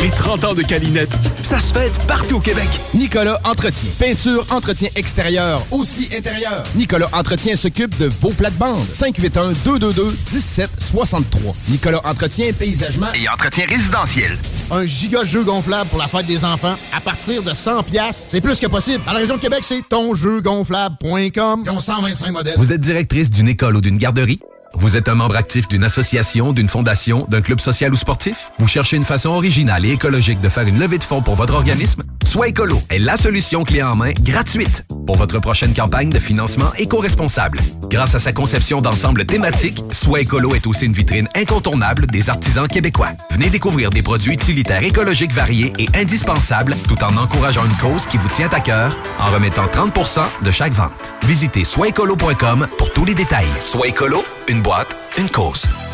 Les 30 ans de Calinette, ça se fête partout au Québec. Nicolas Entretien. Peinture, entretien extérieur, aussi intérieur. Nicolas Entretien s'occupe de vos plates-bandes. 581-222-1763. Nicolas Entretien, paysagement Et entretien résidentiel. Un giga jeu gonflable pour la fête des enfants à partir de 100 pièces, c'est plus que possible. Dans la région de Québec, c'est tonjeugonflable.com. Ils ont 125 modèles. Vous êtes directrice d'une école ou d'une garderie? Vous êtes un membre actif d'une association, d'une fondation, d'un club social ou sportif? Vous cherchez une façon originale et écologique de faire une levée de fonds pour votre organisme? Soit est la solution clé en main gratuite pour votre prochaine campagne de financement éco-responsable. Grâce à sa conception d'ensemble thématique, Soit est aussi une vitrine incontournable des artisans québécois. Venez découvrir des produits utilitaires écologiques variés et indispensables tout en encourageant une cause qui vous tient à cœur en remettant 30% de chaque vente. Visitez soitécolo.com pour tous les détails. Soit une boîte, une cause.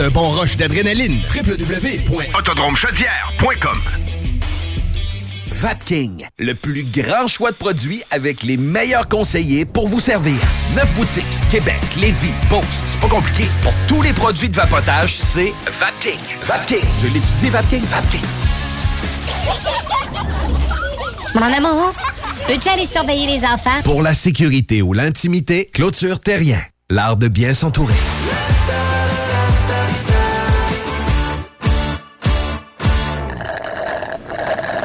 d'un bon rush d'adrénaline. www.autodromechaudière.com Vapking, le plus grand choix de produits avec les meilleurs conseillers pour vous servir. Neuf boutiques, Québec, Lévis, Beauce, c'est pas compliqué. Pour tous les produits de vapotage, c'est Vapking. Vapking, je l'étudie, Vapking, Vapking. Mon amour, peux-tu aller surveiller les enfants? Pour la sécurité ou l'intimité, Clôture Terrien. L'art de bien s'entourer.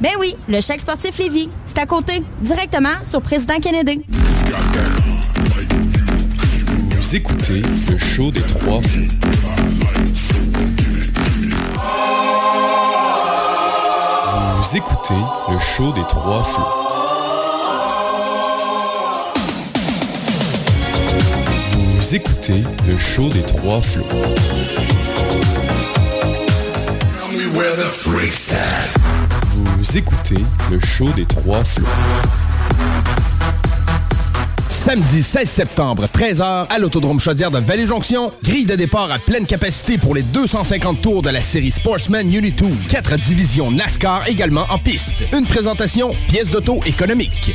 Ben oui, le chèque sportif Lévis. C'est à côté, directement sur Président Kennedy. Vous écoutez le show des trois fous. Vous écoutez le show des trois flots. Vous écoutez le show des trois flots. Écoutez le show des trois flots. Samedi 16 septembre, 13h, à l'Autodrome Chaudière de Vallée-Jonction. Grille de départ à pleine capacité pour les 250 tours de la série Sportsman Unity 2. Quatre divisions NASCAR également en piste. Une présentation, pièce d'auto économique.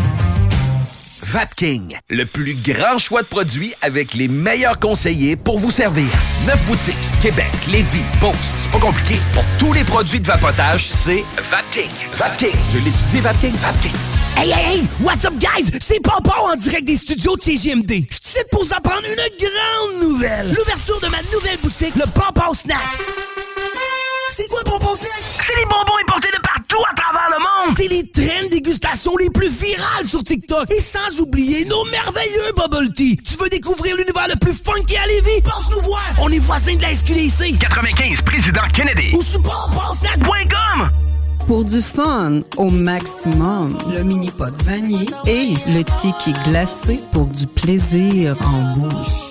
Vapking, le plus grand choix de produits avec les meilleurs conseillers pour vous servir. Neuf boutiques, Québec, Lévis, Beauce, c'est pas compliqué. Pour tous les produits de vapotage, c'est Vapking. Vapking, je l'étudie, Vapking, Vapking. Hey, hey, hey! What's up, guys? C'est Popo en direct des studios de CGMD. Je suis ici pour vous apprendre une grande nouvelle. L'ouverture de ma nouvelle boutique, le Popo Snack. C'est quoi Popo Snack? C'est les bonbons importés de partout à travers le monde. C'est les traînes dégustation les plus virales sur TikTok. Et sans oublier nos merveilleux bubble tea. Tu veux découvrir l'univers le plus funky à Lévis? Passe nous voir. On est voisins de la SQDC. 95, Président Kennedy. Ou sur popopsnack.com. Pour du fun au maximum, le mini pot vanille et le tiki glacé pour du plaisir en bouche.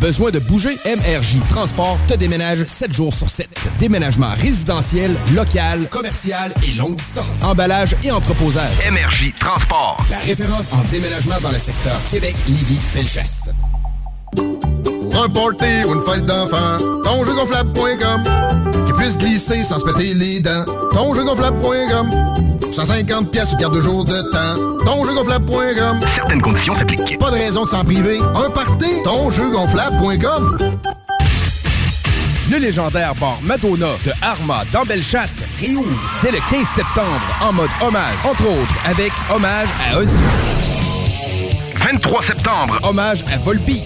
Besoin de bouger? MRJ Transport te déménage 7 jours sur 7. Déménagement résidentiel, local, commercial et longue distance. Emballage et entreposage. MRJ Transport. La référence en déménagement dans le secteur Québec, Lévis, Felchasse. Pour un party ou une fête d'enfant, tonjeugonflable.com Qui puisse glisser sans se péter les dents. Tonjeugonflable.com 150 pièces ou garde de jour de temps. Tonjeugonflable.com Certaines conditions s'appliquent. Pas de raison de s'en priver. Un party, tonjeugonflable.com Le légendaire bar Madonna de Arma dans Bellechasse réouvre dès le 15 septembre en mode hommage, entre autres avec hommage à Ozzy. 23 septembre, hommage à Volpi.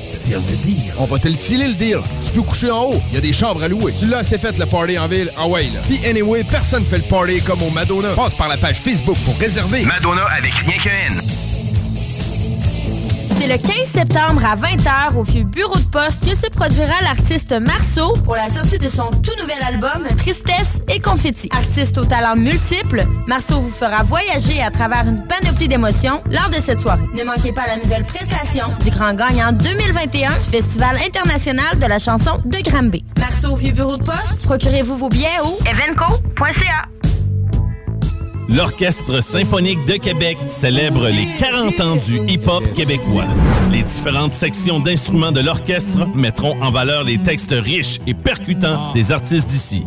On va te le sceller le deal. Tu peux coucher en haut, il y a des chambres à louer. Tu l'as fait le party en ville, way là. Puis anyway, personne fait le party comme au Madonna. Passe par la page Facebook pour réserver. Madonna avec rien qu'un N. C'est le 15 septembre à 20h au vieux bureau de poste que se produira l'artiste Marceau pour la sortie de son tout nouvel album Tristesse et Confetti. Artiste aux talents multiples, Marceau vous fera voyager à travers une panoplie d'émotions lors de cette soirée. Ne manquez pas la nouvelle prestation du grand gagnant 2021 du Festival international de la chanson de Granby. Marceau au vieux bureau de poste, procurez-vous vos billets au evenco.ca. L'Orchestre symphonique de Québec célèbre les 40 ans du hip-hop québécois. Les différentes sections d'instruments de l'orchestre mettront en valeur les textes riches et percutants des artistes d'ici.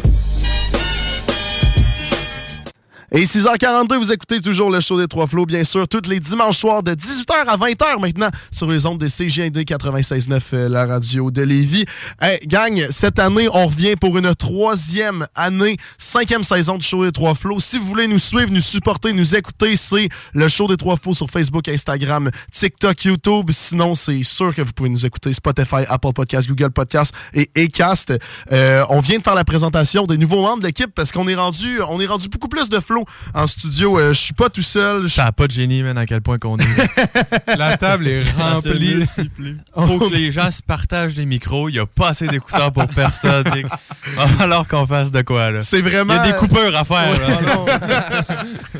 Et 6h42, vous écoutez toujours le show des Trois Flots, bien sûr, tous les dimanches soirs de 18h à 20h maintenant sur les ondes de CGND 96.9, euh, la radio de Lévis. Hey, gang, cette année, on revient pour une troisième année, cinquième saison du show des Trois Flots. Si vous voulez nous suivre, nous supporter, nous écouter, c'est le show des Trois Flots sur Facebook, Instagram, TikTok, YouTube. Sinon, c'est sûr que vous pouvez nous écouter Spotify, Apple Podcasts, Google Podcasts et Acast. Euh, on vient de faire la présentation des nouveaux membres de l'équipe parce qu'on est rendu, on est rendu beaucoup plus de flow en studio. Euh, je suis pas tout seul. Ça n'a pas de génie, man, à quel point qu'on est. (laughs) La table est remplie. multiplie. (laughs) Faut que les gens se partagent des micros. Il n'y a pas assez d'écouteurs pour personne. (laughs) Falloir qu'on fasse de quoi, là. C'est vraiment. Il y a des coupeurs à faire, là.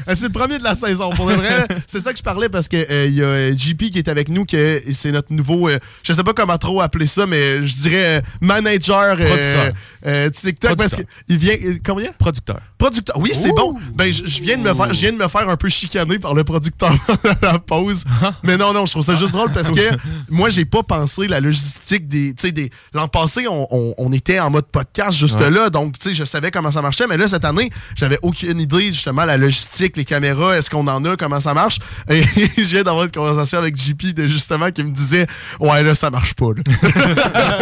Euh, c'est le premier de la saison. Pour de vrai, c'est ça que je parlais parce que euh, il y a JP qui est avec nous, que c'est notre nouveau, euh, je sais pas comment trop appeler ça, mais je dirais euh, manager euh, Producteur. TikTok parce Producteur. qu'il vient. euh, Combien? Producteur. Producteur. Oui, c'est bon. Ben, je, je viens de me faire, je viens de me faire un peu chicaner par le producteur (laughs) à la pause. Mais non, non, je trouve ça juste drôle parce que (laughs) moi, j'ai pas pensé la logistique des, tu sais, des. L'an passé, on, on- on était en mode podcast juste Ouais. là, donc tu sais, je savais comment ça marchait. Mais là, cette année, j'avais aucune idée justement la logistique, les caméras, est-ce qu'on en a, comment ça marche. Et (laughs) je viens d'avoir une conversation avec JP de justement qui me disait, ouais là, ça marche pas. là.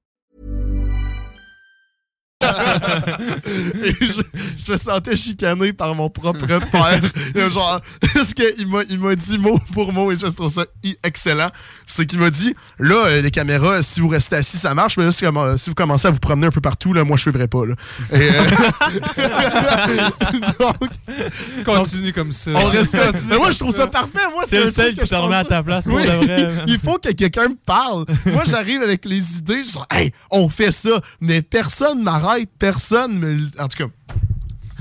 (laughs) Et je, je me sentais chicané par mon propre père. Et genre, (laughs) ce qu'il m'a, il m'a dit mot pour mot, et je trouve ça excellent, c'est qu'il m'a dit, là, euh, les caméras, si vous restez assis, ça marche, mais là, si, vous commencez à vous promener un peu partout, là, moi, je suivrai pas. Là. Et, euh, (laughs) donc, Continue comme ça. on respecte. Continue Mais moi, je trouve ça parfait. Moi, C'est le seul qui te remet à ta place pour Oui, de vrai, man. Il faut que quelqu'un me parle. Moi, j'arrive avec les idées, je dis, hey, on fait ça, mais personne m'arrête, personne me. En tout cas.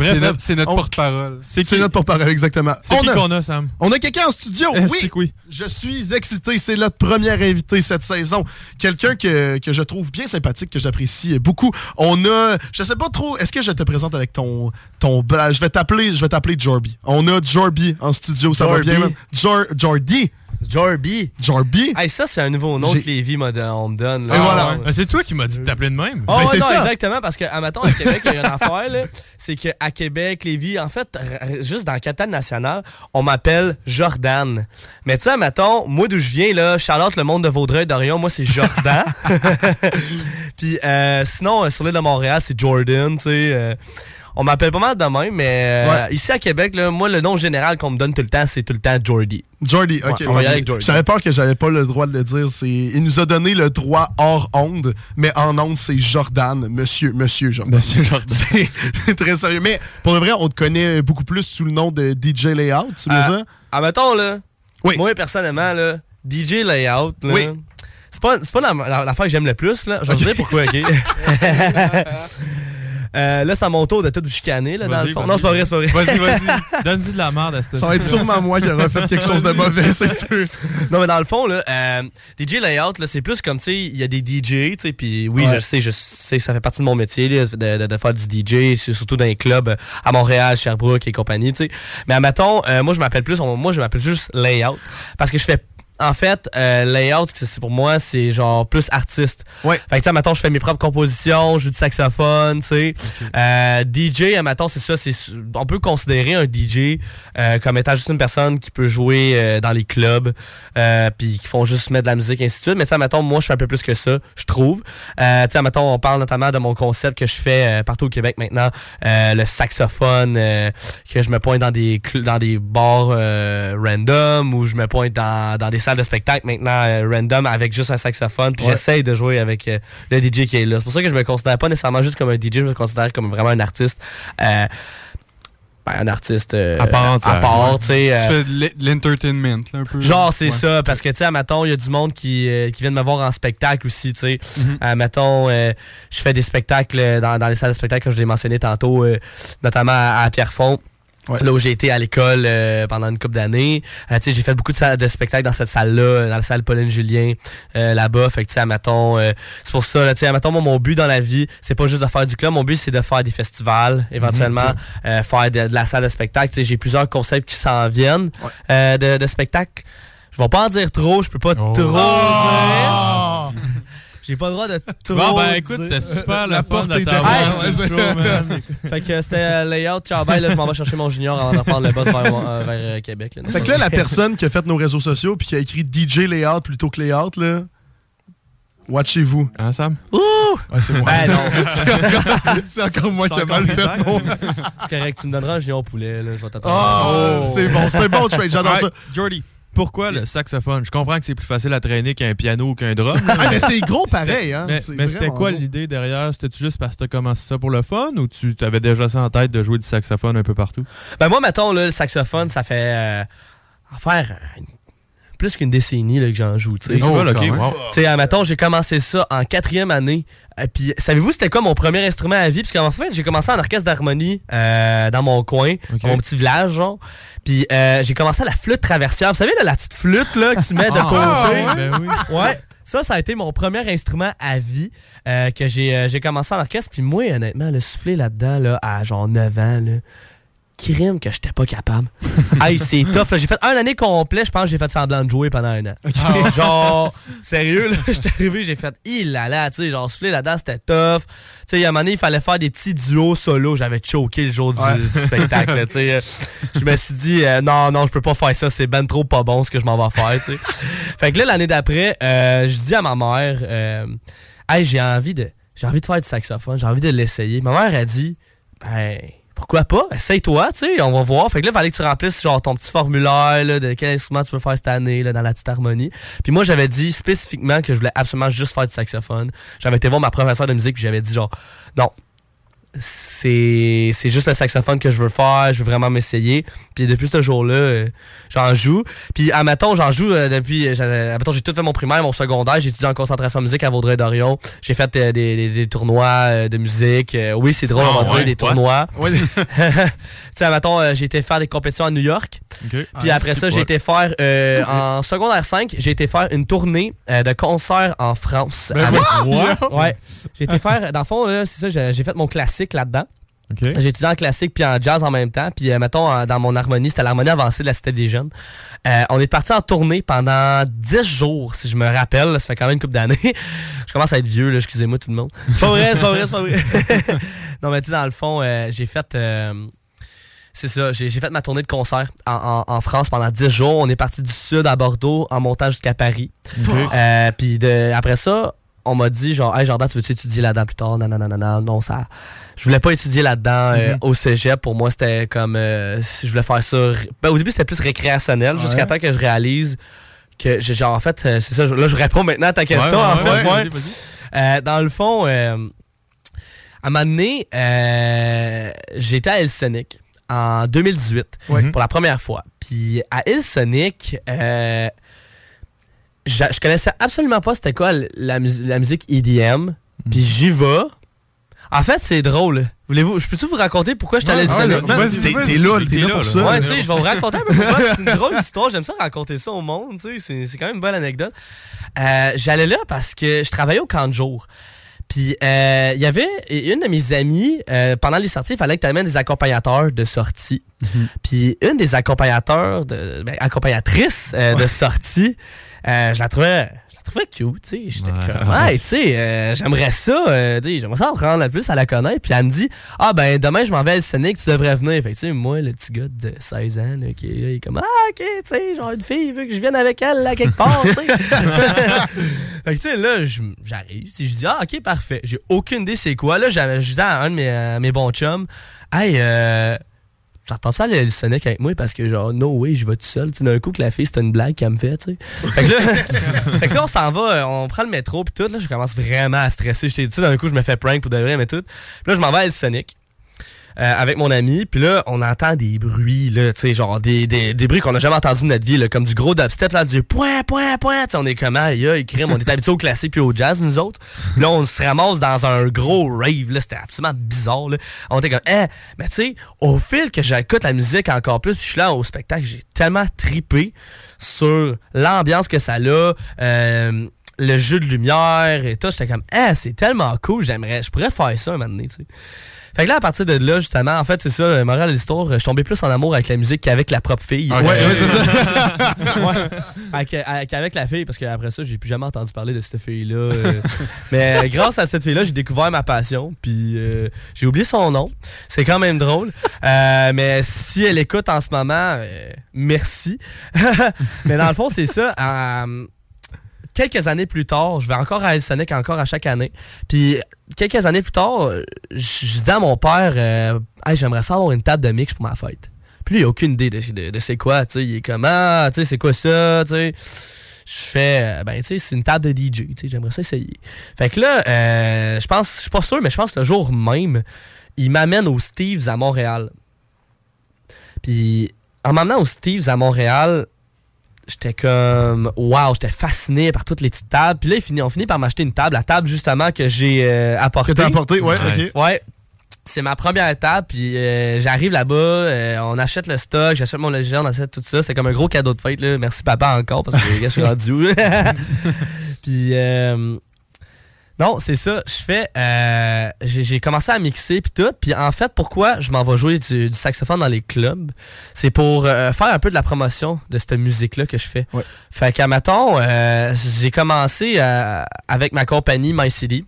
C'est notre- c'est notre on- porte-parole. C'est notre porte-parole, exactement. C'est qui qu'on a, Sam? On a quelqu'un en studio, Eh, oui. Je suis excité, c'est notre premier invité cette saison. Quelqu'un que, que je trouve bien sympathique, que j'apprécie beaucoup. On a, je sais pas trop, est-ce que je te présente avec ton, ton, je vais t'appeler, je vais t'appeler Jorby. On a Jorby en studio, ça Jorby. va bien? Jor, Jordy. Jorby. Jorby. Hey, ça, c'est un nouveau nom que Lévi m'a don- on me donne. là. Et voilà. Ben, c'est toi qui m'as dit de t'appeler de même. Oh, Ben, ouais, c'est non, ça. exactement, parce qu'à mettons, à Québec, il y a une affaire, là, c'est qu'à Québec, Lévis, en fait, r- juste dans la capitale nationale, on m'appelle Jordan. Mais tu sais, mettons, moi d'où je viens, là, Charlotte, le monde de Vaudreuil, d'Orion, moi, c'est Jordan. (laughs) Puis euh, sinon, euh, sur l'île de Montréal, c'est Jordan, tu sais. euh, on m'appelle pas mal de même, mais euh, Ouais. ici à Québec, là, moi, le nom général qu'on me donne tout le temps, c'est tout le temps Jordy. Jordy, ok. Ouais, on va y aller avec Jordy. J'avais peur que j'avais pas le droit de le dire. C'est, il nous a donné le droit hors onde, mais en onde, c'est Jordan, monsieur, monsieur Jordan. Monsieur Jordan. (laughs) C'est très sérieux. Mais pour le vrai, on te connaît beaucoup plus sous le nom de DJ Layout, c'est bien Euh, ça? Ah, mettons, là. Moi, personnellement, là, DJ Layout, là. Oui. C'est pas, c'est pas la- la- l'affaire que j'aime le plus, là. Je vais te dire pourquoi, OK? (laughs) (laughs) Euh, là, c'est à mon tour de tout vous chicaner, là, dans le fond. vas-y. Non, c'est pas vrai, c'est pas vrai. Vas-y, vas-y. (laughs) Donne-y de la merde à cette Ça va être sûrement moi qui aurais fait quelque chose de mauvais, c'est sûr. Non, mais dans le fond, là, euh, DJ Layout, là, c'est plus comme, tu sais, il y a des DJ, tu sais, puis oui, Ouais. je sais, je sais que ça fait partie de mon métier, là, de, de- de faire du DJ, surtout dans les clubs à Montréal, Sherbrooke et compagnie, tu sais. Mais admettons, euh, moi, je m'appelle plus, on- moi, je m'appelle juste Layout, parce que je fais en fait, euh, layout, c'est pour moi, c'est genre plus artiste. Ouais. Fait que, tu sais, mettons, je fais mes propres compositions, je joue du saxophone, tu sais. Euh, DJ, mettons, c'est ça, c'est, on peut considérer un DJ euh, comme étant juste une personne qui peut jouer euh, dans les clubs, euh, puis qui font juste mettre de la musique, et ainsi de suite. Mais, tu sais, mettons, moi, je suis un peu plus que ça, je trouve. Euh, tu sais, mettons, on parle notamment de mon concept que je fais euh, partout au Québec maintenant, euh, le saxophone, euh, que je me pointe dans des, dans des bars euh, random, ou je me pointe dans, dans des salles de spectacle maintenant euh, random avec juste un saxophone, puis Ouais. j'essaye de jouer avec euh, le DJ qui est là. C'est pour ça que je me considère pas nécessairement juste comme un DJ, je me considère comme vraiment un artiste. euh, ben, un artiste euh, À part à part, ouais. tu sais. euh, Tu fais de l'e- de l'entertainment, là, un peu. Genre, c'est Ouais. ça, parce que, tu sais, admettons, il y a du monde qui, euh, qui vient de me voir en spectacle aussi, tu sais. Admettons, euh, je fais des spectacles dans, dans les salles de spectacle, comme je l'ai mentionné tantôt, euh, notamment à, à Pierrefonds. Là où j'ai été à l'école euh, pendant une couple d'années. Euh, tu sais, j'ai fait beaucoup de, salles- de spectacles dans cette salle-là, dans la salle Pauline Julien, euh, là-bas. Fait que, tu sais, admettons, euh, c'est pour ça, là, tu sais, admettons, moi, mon but dans la vie, c'est pas juste de faire du club. Mon but, c'est de faire des festivals, éventuellement, Mhm. euh, faire de, de la salle de spectacle. Tu sais, j'ai plusieurs concepts qui s'en viennent euh, de, de spectacles. Je vais pas en dire trop, je peux pas trop dire. (laughs) J'ai pas le droit de trop. Bon, ben, écoute, c'était super le La fun porte de est t'avoir (laughs) fait que c'était euh, layout, ciao bye, là je m'en vais chercher mon junior avant de reprendre le bus vers, euh, vers, euh, Québec. Là. Fait que là, la personne qui a fait nos réseaux sociaux puis qui a écrit DJ Layout plutôt que Layout, là, watchez-vous. Hein, Sam? Ouh! Ouais, c'est moi. Ben non. (laughs) c'est, encore, moi qui ai mal fait mon. C'est correct, tu me donneras un junior poulet, là, je vais t'attendre. Oh, c'est bon, c'est bon, trade, j'adore ça. Jordy, pourquoi le saxophone? Je comprends que c'est plus facile à traîner qu'un piano ou qu'un drum. Ah, mais c'est gros pareil, hein. Mais, c'était quoi l'idée derrière? C'était-tu juste parce que t'as commencé ça pour le fun ou tu avais déjà ça en tête de jouer du saxophone un peu partout? Ben moi, mettons, là, le saxophone, ça fait euh, en faire euh, plus qu'une décennie là, que j'en joue. tu sais. Admettons, j'ai commencé ça en quatrième année. Euh, Puis, savez-vous, c'était quoi mon premier instrument à vie? Parce qu'en fait, j'ai commencé en orchestre d'harmonie euh, dans mon coin, dans mon petit village, genre. Puis, euh, j'ai commencé à la flûte traversière. Vous savez, là, la petite flûte là, que tu mets de côté? Ah, ouais, ben oui. Ouais. Ça, ça a été mon premier instrument à vie euh, que j'ai euh, j'ai commencé en orchestre. Puis moi, honnêtement, le souffler là-dedans, là, à genre 9 ans, là, crime que j'étais pas capable. (laughs) hey, c'est tough. J'ai fait un année complet, je pense que j'ai fait semblant de jouer pendant un an. Genre, sérieux, là, (laughs) j'étais arrivé, j'ai fait, il là là, tu sais, genre, souffler là-dedans, c'était tough. Tu sais, il y a un moment donné, il fallait faire des petits duos solo. J'avais choqué le jour du, Ouais. du spectacle, tu sais. Je me suis dit, euh, non, non, je peux pas faire ça, c'est ben trop pas bon ce que je m'en vais faire, tu sais. Fait que là, l'année d'après, euh, je dis à ma mère, euh, hey, j'ai envie de, j'ai envie de faire du saxophone, j'ai envie de l'essayer. Ma mère a dit, ben, pourquoi pas? Essaye-toi, tu sais, on va voir. Fait que là, il fallait que tu remplisses genre ton petit formulaire là, de quel instrument tu veux faire cette année là, dans la petite harmonie. Puis moi, j'avais dit spécifiquement que je voulais absolument juste faire du saxophone. J'avais été voir ma professeure de musique puis j'avais dit genre, non, c'est c'est juste le saxophone que je veux faire, je veux vraiment m'essayer. Puis depuis ce jour-là, euh, j'en joue. Puis à matin, j'en joue euh, depuis euh, j'ai- à matin, j'ai tout fait mon primaire, mon secondaire, j'ai étudié en concentration musique à Vaudreuil-Dorion. J'ai fait euh, des, des- des tournois euh, de musique. Euh, oui, c'est drôle, Ah, on va ouais, dire des ouais. tournois. (laughs) Ouais. tu sais, mettons, euh, j'ai été faire des compétitions à New York. Puis Ah, après ça, j'ai été faire euh, en secondaire 5, j'ai été faire une tournée euh, de concerts en France. Ben avec-! Ouais. J'ai été faire, dans le fond, là, c'est ça, j'ai j'ai fait mon classique là-dedans. J'ai étudié en classique puis en jazz en même temps. Puis, euh, mettons, en- dans mon harmonie, c'était l'harmonie avancée de la Cité des Jeunes. Euh, on est parti en tournée pendant 10 jours, si je me rappelle. là. Ça fait quand même une couple d'années. (laughs) je commence à être vieux, là, excusez-moi tout le monde. C'est pas vrai, c'est pas vrai, c'est pas vrai. (laughs) non, mais tu sais, dans le fond, euh, j'ai fait... c'est ça, j'ai j'ai fait ma tournée de concert en, en- en France pendant 10 jours. On est parti du sud à Bordeaux en montant jusqu'à Paris. Puis après ça, on m'a dit genre, hey Jordan, tu veux-tu étudier là-dedans plus tard? Non, non, non, non, non, non, ça. Je voulais pas étudier là-dedans euh, Mhm. au cégep. Pour moi, c'était comme. euh, si je voulais faire ça. ben, au début, c'était plus récréationnel, Ouais. jusqu'à temps que je réalise que, j'ai- genre, en fait, euh, c'est ça. Là, je réponds maintenant à ta question, Ouais, en ouais, fait. Euh, dans le fond, euh, à un moment donné, euh, j'étais à Helsonic en 2018 Ouais. pour la première fois. Puis à Helsonic, euh, je, je connaissais absolument pas c'était quoi la, la musique EDM. Puis j'y vais. En fait, c'est drôle. Voulez-vous, je peux-tu vous raconter pourquoi je allé Ouais, Vas-y, t'es- là, t'es là pour ça. Ouais, tu sais, je vais vous raconter un peu pourquoi. C'est une drôle d'histoire. J'aime ça raconter ça au monde, tu sais. C'est, c'est quand même une bonne anecdote. Euh, j'allais là parce que je travaillais au camp de jour. Puis, euh, il y avait une de mes amies, euh, pendant les sorties, il fallait que tu amènes des accompagnateurs de sortie. Puis, une des accompagnateurs, de, ben, accompagnatrices euh, de sortie, je la trouvais. Je la trouvais cute, tu sais. J'étais comme, hey, tu sais, euh, j'aimerais ça, euh, tu sais, j'aimerais ça apprendre plus à la connaître. Puis elle me dit, ah, ben, demain, je m'en vais à Sonic, tu devrais venir. Fait tu sais, moi, le petit gars de 16 ans, là, qui est là, il est comme, ah, ok, tu sais, genre, une fille, il veut que je vienne avec elle, là, quelque part, tu sais. (laughs) Fait que, tu sais, là, j'arrive, si je dis, ah, ok, parfait. J'ai aucune idée c'est quoi. Là, j'avais- je disais à un de mes, euh, mes bons chums, hey, euh, J'entends ça le Sonic avec moi parce que genre no way je vais tout seul. D'un coup que la fille c'est une blague qu'elle me fait, tu sais. Fait que là, (laughs) fait que là, on s'en va, euh, on prend le métro puis tout. Là je commence vraiment à stresser. Sais, d'un coup je me fais prank pour de vrai mais tout. Puis là je m'en vais à El Sonic. Euh, avec mon ami, puis là, on entend des bruits, là, tu sais, genre des, des, des bruits qu'on n'a jamais entendus de notre vie, là, comme du gros dubstep, là, du point, point, point, tu sais, on est comment, il y a, crime, on est habitué au classique puis au jazz, nous autres. Là, on se ramasse dans un gros rave, là, c'était absolument bizarre, là. On était comme, eh, mais tu sais, au fil que j'écoute la musique encore plus, puis je suis là au spectacle, j'ai tellement tripé sur l'ambiance que ça a, euh, le jeu de lumière et tout, j'étais comme, eh, c'est tellement cool, j'aimerais, je pourrais faire ça un moment donné, tu sais. Fait que là, à partir de là, justement, en fait, c'est ça, le moral de l'histoire, je suis tombé plus en amour avec la musique qu'avec la propre fille. Ok. Ouais, ouais, c'est ça. avec, avec- avec la fille, parce qu'après ça, j'ai plus jamais entendu parler de cette fille-là. euh. (laughs) Mais euh, grâce à cette fille-là, j'ai découvert ma passion, puis euh, j'ai oublié son nom. C'est quand même drôle. Euh, mais si elle écoute en ce moment, euh, merci. (laughs) mais dans le fond, c'est ça. euh, quelques années plus tard, je vais encore à Sonic encore à chaque année. Puis quelques années plus tard, euh, je je dis à mon père, euh, Hey, j'aimerais ça avoir une table de mix pour ma fête. Puis lui, il a aucune idée de, de- c'est quoi, tu sais. Il est comme, ah, tu sais, c'est quoi ça, tu sais. Je fais, euh, ben, tu sais, c'est une table de DJ, tu sais, j'aimerais ça essayer. Fait que là, je pense, je suis pas sûr, mais je pense que le jour même, il m'amène aux Steves à Montréal. Puis en m'amenant aux Steves à Montréal, j'étais comme waouh, j'étais fasciné par toutes les petites tables. Puis là, il finit, on finit par m'acheter une table, la table justement que j'ai euh, apportée. Que t'as apportée, ouais, ok. Ouais. C'est ma première table, puis euh, j'arrive là-bas, euh, on achète le stock, j'achète mon logiciel, on achète tout ça. C'est comme un gros cadeau de fête, là. Merci papa encore, parce que les (laughs) gars, je suis rendu où? (laughs) puis euh, non, c'est ça. Je fais. euh, j'ai commencé à mixer puis tout. Puis en fait, pourquoi je m'en vais jouer du, du saxophone dans les clubs C'est pour euh, faire un peu de la promotion de cette musique-là que je fais. Fait qu'à matin, j'ai commencé euh, avec ma compagnie My City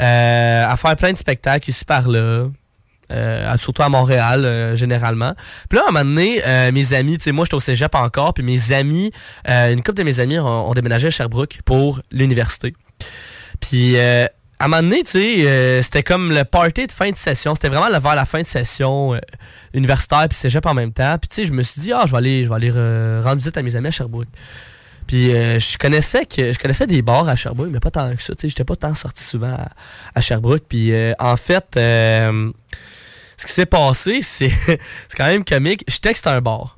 euh, à faire plein de spectacles ici par là. euh, surtout à Montréal, euh, généralement. Puis là, à un moment donné, euh, mes amis, tu sais, moi, j'étais au cégep encore, puis mes amis, euh, une couple de mes amis ont, ont déménagé à Sherbrooke pour l'université. Puis euh, à un moment donné, tu sais, euh, c'était comme le party de fin de session. C'était vraiment vers la fin de session euh, universitaire puis cégep en même temps. Puis tu sais, je me suis dit, ah, je vais aller, je vais aller rendre visite à mes amis à Sherbrooke. Puis je connaissais que je connaissais des bars à Sherbrooke, mais pas tant que ça. Tu sais, j'étais pas tant sorti souvent à, Sherbrooke. Puis en fait, ce qui s'est passé, (laughs) c'est c'est quand même comique. Je texte un bar.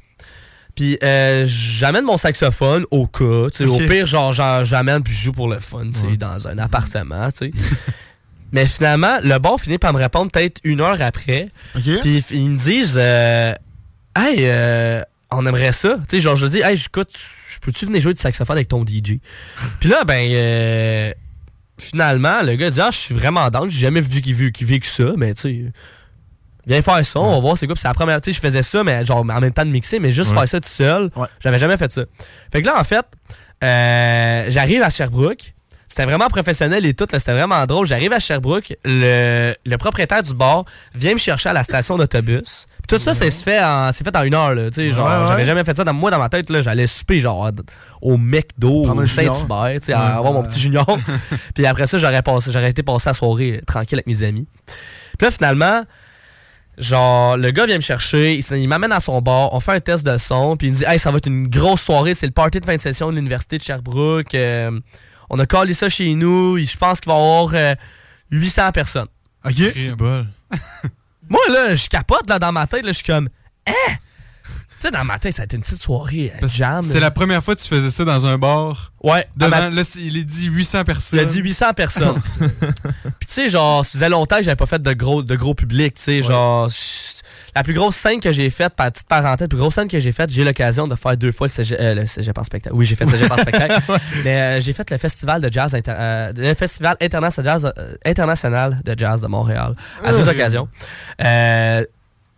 Puis euh, j'amène mon saxophone au cas, au pire genre j'amène puis je joue pour le fun, dans un appartement, tu sais. (laughs) Mais finalement, le bar finit par me répondre peut-être une heure après. Puis ils- me disent euh, Hey, euh, on aimerait ça. Tu sais, genre je dis Hey, écoute, je peux-tu venir jouer du saxophone avec ton DJ? Puis là, ben euh, finalement, le gars dit Ah, je suis vraiment down, j'ai jamais vu qu'il que ça, mais tu sais. Viens faire ça, on va voir c'est quoi. Puis c'est la première. Tu sais, je faisais ça, mais genre en même temps de mixer, mais juste Ouais. faire ça tout seul. J'avais jamais fait ça. Fait que là, en fait, euh, j'arrive à Sherbrooke. C'était vraiment professionnel et tout, là, c'était vraiment drôle. J'arrive à Sherbrooke, le, le propriétaire du bar vient me chercher à la station d'autobus. Puis tout ça, ça se fait en, c'est fait en une heure, là. Tu sais, genre, Ouais, ouais. j'avais jamais fait ça. Dans, moi, dans ma tête, là, j'allais souper, genre, au McDo, au. Saint-Hubert, tu sais, Ouais. à avoir mon petit junior. (laughs) Puis après ça, j'aurais passé, j'aurais été passer la soirée tranquille avec mes amis. Puis là, finalement, Genre, le gars vient me chercher, il, m'amène à son bar, on fait un test de son, puis il me dit Hey, ça va être une grosse soirée, c'est le party de fin de session de l'Université de Sherbrooke. euh, on a collé ça chez nous, je pense qu'il va y avoir euh, 800 personnes. Ok. (laughs) Moi, là, je capote là, dans ma tête, là, je suis comme Hein? Tu sais, dans ma tête, ça a été une petite soirée euh, jam. C'est la première fois que tu faisais ça dans un bar. Ouais. Devant, à ma- là, il est dit 800 personnes. Il a dit 800 personnes. (laughs) Puis tu sais, genre, ça faisait longtemps que j'avais pas fait de gros, de gros public, tu sais, genre... La plus grosse scène que j'ai faite, par petite parenthèse, la plus grosse scène que j'ai faite, j'ai eu l'occasion de faire deux fois le cégep, euh, le cégep en spectacle. Oui, j'ai fait le cégep en spectacle. (laughs) Mais euh, j'ai fait le festival de jazz, inter- euh, le festival international, international de jazz de Montréal à deux Ah. occasions.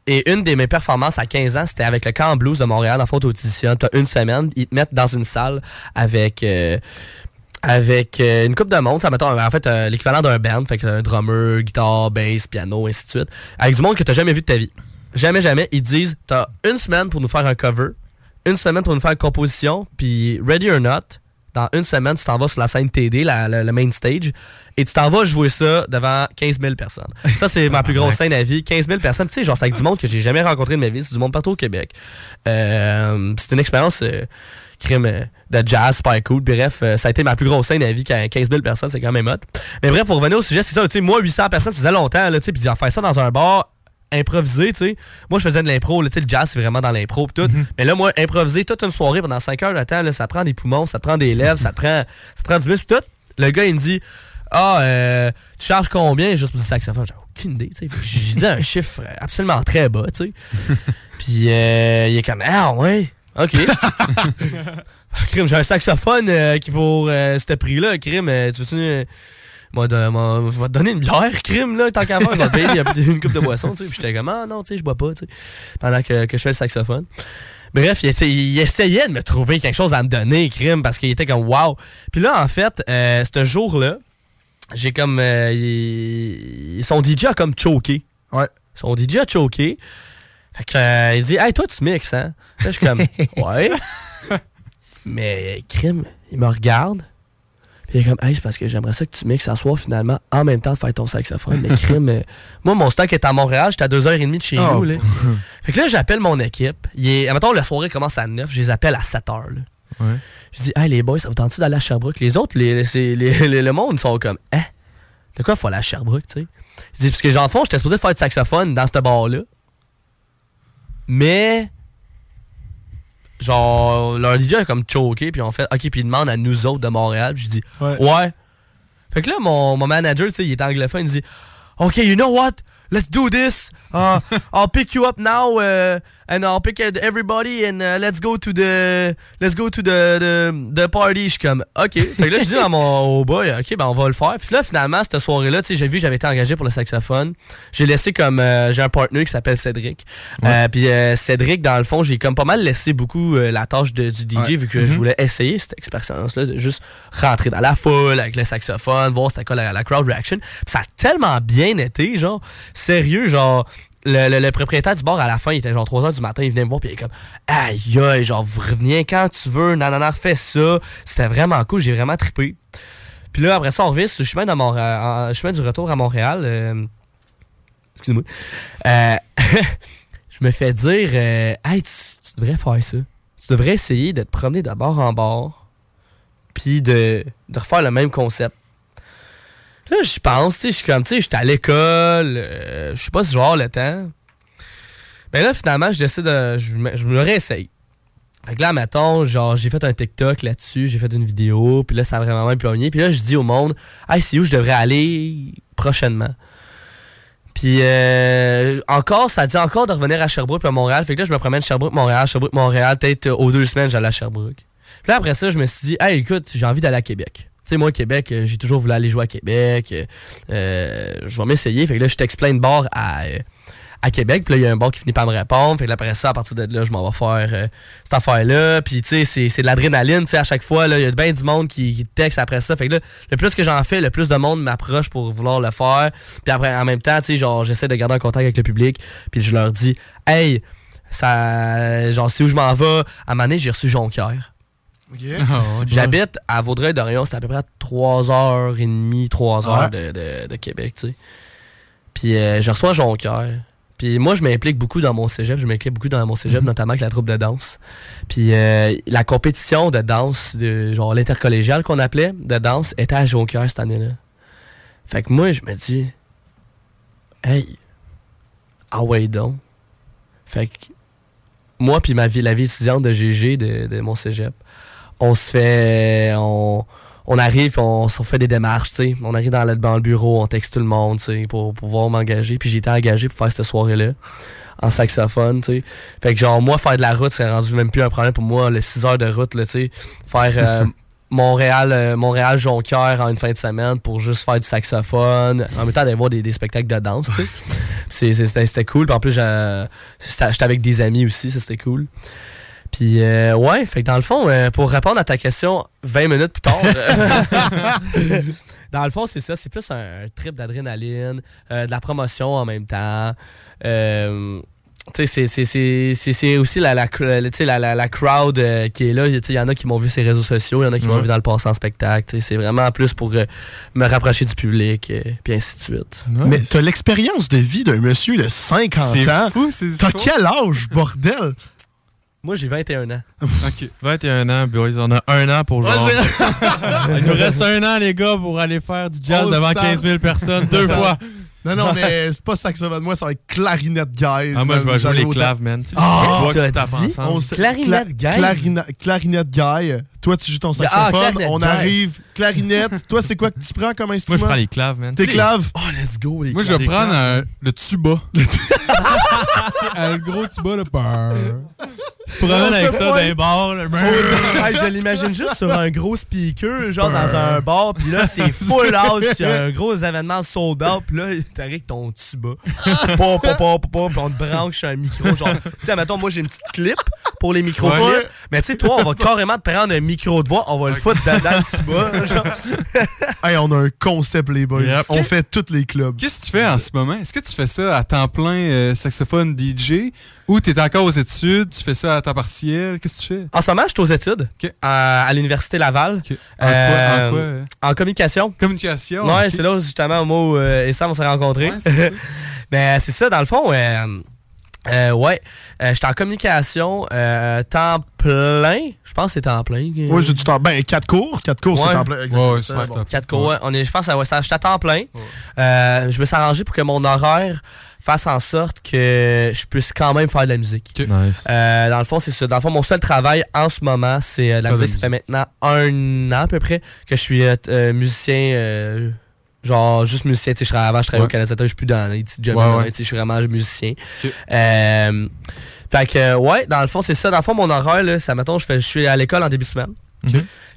Et une de mes performances à 15 ans, c'était avec le Camp Blues de Montréal. En fait, audition, t'as une semaine, ils te mettent dans une salle avec euh, avec euh, une coupe de monde, ça mettons en fait euh, l'équivalent d'un band, fait que un drummer, guitare, bass, piano, ainsi de suite, avec du monde que t'as jamais vu de ta vie. Jamais, jamais. Ils disent, t'as une semaine pour nous faire un cover, une semaine pour nous faire une composition, puis ready or not, dans une semaine, tu t'en vas sur la scène TD, la, la- le main stage, et tu t'en vas jouer ça devant 15 000 personnes. Ça, c'est ma plus grosse scène à vie. 15 000 personnes. Tu sais, genre, c'est avec du monde que j'ai jamais rencontré de ma vie. C'est du monde partout au Québec. Euh, c'est une expérience euh, crime euh, de jazz, super cool. Bref, euh, ça a été ma plus grosse scène à vie. qu'à 15 000 personnes, c'est quand même hot. Mais bref, pour revenir au sujet, c'est ça. Tu sais, moi, 800 personnes, ça faisait longtemps, là, tu sais, puis faire ça dans un bar, improviser, tu sais. Moi, je faisais de l'impro, tu sais, le jazz, c'est vraiment dans l'impro tout. Mais là, moi, improviser toute une soirée pendant 5 heures de temps, là, ça prend des poumons, ça prend des lèvres, ça te prend, ça prend du muscle pis tout. Le gars, il me dit, ah, euh, tu charges combien juste pour du saxophone? J'ai aucune idée, tu sais. Je disais un (laughs) chiffre absolument très bas, tu sais. (laughs) Puis euh, il est comme, ah, ouais, ok. (laughs) Crime, j'ai un saxophone euh, qui vaut euh, ce prix-là. Crime, euh, tu veux-tu. Moi, de- moi, je vais te donner une bière, crime, là, tant qu'à faire. Vais te payer une coupe de boisson, tu sais. Puis j'étais comme, ah non, tu sais, je bois pas, tu sais. Pendant que, que je fais le saxophone. Bref, il, il essayait de me trouver quelque chose à me donner, crime, parce qu'il était comme, wow. Puis là, en fait, euh, ce jour-là, j'ai comme. euh, il- son DJ a comme choqué. Ouais. Son DJ a choqué. Fait que, euh, il dit, hey, toi, tu mixes, hein? Là, je suis comme, (laughs) ouais. Mais, crime, il me regarde. Il est comme, hey, c'est parce que j'aimerais ça que tu mixes à soir finalement en même temps de faire ton saxophone. Mais crime, euh, (laughs) moi, mon stock est à Montréal, j'étais à 2h30 de chez Oh. nous. Là. (laughs) Fait que là, j'appelle mon équipe. Il est, mettons, la soirée commence à 9, je les appelle à 7h. Là. Ouais. Je dis, hey, les boys, ça vous tente-tu d'aller à Sherbrooke? Les autres, les, les- (laughs) les- le monde, sont comme, hein? De quoi il faut aller à Sherbrooke, tu sais? Je dis, parce que, genre, en fond, j'étais supposé faire du saxophone dans ce bar-là. Mais. Genre, leur DJ a comme choqué, puis on fait, OK, puis ils demandent à nous autres de Montréal. Puis je dis, ouais. Fait que là, mon, mon manager, tu sais, il est anglophone, il dit, OK, you know what? Let's do this. Uh, (laughs) I'll pick you up now, uh, and I'll pick everybody, and uh, let's go to the, let's go to the, the, the party. Je suis comme, OK. Fait que là, je dis à mon au boy, OK, ben on va le faire. Puis là, finalement, cette soirée-là, tu sais, j'ai vu, j'avais été engagé pour le saxophone. J'ai laissé comme, euh, j'ai un partner qui s'appelle Cédric. Euh, puis euh, Cédric, dans le fond, j'ai comme pas mal laissé beaucoup la tâche de- du DJ Ouais. vu que je Mhm. voulais essayer cette expérience-là, de juste rentrer dans la foule avec le saxophone, voir c'était quoi la, la crowd reaction. Puis ça a tellement bien été, genre, sérieux, genre, le, le- propriétaire du bar à la fin, il était genre 3h du matin, il venait me voir, puis il est comme, aïe, aïe, genre, reviens quand tu veux, non, refais ça. C'était vraiment cool, j'ai vraiment trippé. Puis là, après ça, on revient sur le chemin, de chemin du retour à Montréal. euh, excusez-moi. Euh, (laughs) je me fais dire, euh, hey, tu, tu devrais faire ça. Tu devrais essayer de te promener de bord en bord, puis de, de refaire le même concept. Là, je pense, tu sais, je suis comme, tu sais, j'étais à l'école, euh, je sais pas si je vais avoir le temps. Mais là, finalement, je décide de. Je, me- réessaye. Fait que là, mettons, genre, j'ai fait un TikTok là-dessus, j'ai fait une vidéo, puis là, ça a vraiment bien pogné. Puis là, je dis au monde, hey, c'est où je devrais aller prochainement. Puis euh, encore, ça dit encore de revenir à Sherbrooke puis à Montréal. Fait que là, je me promène Sherbrooke, Montréal, Sherbrooke, Montréal. Peut-être euh, aux deux semaines, j'allais à Sherbrooke. Puis là, après ça, je me suis dit, hey, écoute, j'ai envie d'aller à Québec. Tu sais, moi, Québec, euh, j'ai toujours voulu aller jouer à Québec. euh, euh, je vais m'essayer. Fait que là, je plein de bars à, euh, à Québec. Puis là, il y a un bar qui finit par me répondre. Fait que là, après ça, à partir de là, je m'en vais faire euh, cette affaire-là. Puis, tu sais, c'est- de l'adrénaline. Tu sais, à chaque fois, il y a bien du monde qui, qui te texte après ça. Fait que là, le plus que j'en fais, le plus de monde m'approche pour vouloir le faire. Puis après, en même temps, tu sais, genre, j'essaie de garder un contact avec le public. Puis je leur dis, hey, ça, genre, c'est où je m'en vais. À un moment j'ai reçu Jonquière. (laughs) (laughs) J'habite à Vaudreuil-Dorion, c'est à peu près 3h30, 3h de, de, de Québec, tu sais. Puis euh, je reçois Jonquière. Puis moi, je m'implique beaucoup dans mon cégep. Je m'implique beaucoup dans mon cégep, notamment avec la troupe de danse. Puis euh, la compétition de danse, de genre l'intercollégial qu'on appelait, de danse, était à Jonquière cette année-là. Fait que moi, je me dis, hey, ah ouais donc. Fait que moi puis ma vie, la vie étudiante de GG, de, de mon cégep, on se fait. On, on arrive, on se fait des démarches, tu sais. On arrive dans le, dans le bureau, on texte tout le monde, tu sais, pour pouvoir m'engager. Puis j'ai été engagé pour faire cette soirée-là en saxophone, tu sais. Fait que genre, moi, faire de la route, c'est rendu même plus un problème pour moi. Les 6 heures de route, là, tu sais. Faire euh, (laughs) Montréal, euh, Montréal Jonquière en une fin de semaine pour juste faire du saxophone. En même temps, d'aller voir des, des spectacles de danse, tu sais. C'était cool. Puis en plus, j'étais j'étais avec des amis aussi, ça c'était cool. Puis euh, ouais, fait que dans le fond, euh, pour répondre à ta question 20 minutes plus tard, euh, (laughs) dans le fond, c'est ça, c'est plus un, un trip d'adrénaline, euh, de la promotion en même temps. Euh, tu sais, c'est- c'est- c'est c'est- c'est aussi la, la, cr- tu sais, la, la, la crowd euh, qui est là. Tu sais, Il y en a qui m'ont vu sur les réseaux sociaux, il y en a qui m'ont vu dans le passé en spectacle. tu sais, C'est vraiment plus pour euh, me rapprocher du public, euh, puis ainsi de suite. Mais t'as l'expérience de vie d'un monsieur de 50 C'est ans. fou, ces T'as quel âge, bordel? Moi, j'ai 21 ans. OK. 21 ans, boys. On a un an pour genre. J'ai- (laughs) Il nous reste un an, les gars, pour aller faire du jazz devant Star. 15 000 personnes deux (laughs) fois. Non, non, mais (laughs) c'est pas saxophone. Moi, ça va être clarinette guys. Ah, moi, je vais jouer les claves, man. Tu- Ah! tu. On sait- Clarinette cla- guys? clarina- Clarinette guy. Toi, tu joues ton Ah, saxophone. on guy. arrive. Clarinette. Toi, c'est quoi que tu prends comme Moi, instrument? je prends les claves, man. Tes claves? Oh, let's go, les Moi, je vais prendre un- le tuba. un gros tuba, là. brrr. Tu promènes avec ça dans les bars. Ouais, je l'imagine juste sur un gros speaker, genre dans un bar, puis là, c'est full house, c'est un (laughs) gros événement sold out, puis là, t'arrives avec ton tuba. Pop, pop, pop, pop, on te branche un micro, genre. Tu sais, mettons, moi, j'ai une petite clip pour les micro-clips, Ouais. mais tu sais, toi, on va carrément te prendre un micro de voix, on va le foutre dedans le tuba, genre. (laughs) Hey, on a un concept, les boys. Yep. On fait tous les clubs. Qu'est-ce que tu fais en ce moment? Est-ce que tu fais ça à temps plein euh, saxophone DJ ou tu es encore aux études, tu fais ça à temps partiel? Qu'est-ce que tu fais? En ce moment, je suis aux études à, à l'Université Laval. En quoi- en Euh, quoi, euh? En communication. Communication? Ouais, c'est là où, justement moi où, euh, et Sam on s'est rencontrés. Ouais, c'est ça. (laughs) Mais euh, c'est ça, dans le fond, euh, ouais, euh, j'étais en communication euh, temps plein. Je pense que c'est temps plein. Oui, j'ai du temps. Ben, 4 cours. 4 cours, c'est en plein. exactement. Ouais, Ça, c'est bon. ça. Quatre cours, ouais. On est, je pense que ouais, ça- j'étais à temps plein. Euh, je me suis arrangé pour que mon horaire fasse en sorte que je puisse quand même faire de la musique. Nice. Euh, dans le fond, c'est ça. Dans le fond, mon seul travail en ce moment, c'est euh, la musique. Ça fait maintenant un an à peu près que je suis euh, euh, musicien. Genre, juste musicien. Tu sais, je travaillais avant, je travaillais Ouais. au Canada, je suis plus dans les petits jobs. Ouais, ouais. tu sais, Je suis vraiment musicien. Euh, fait que, ouais, dans le fond, c'est ça. Dans le fond, mon horaire, là, ça, mettons, je, fais, je suis à l'école en début de semaine. Ok.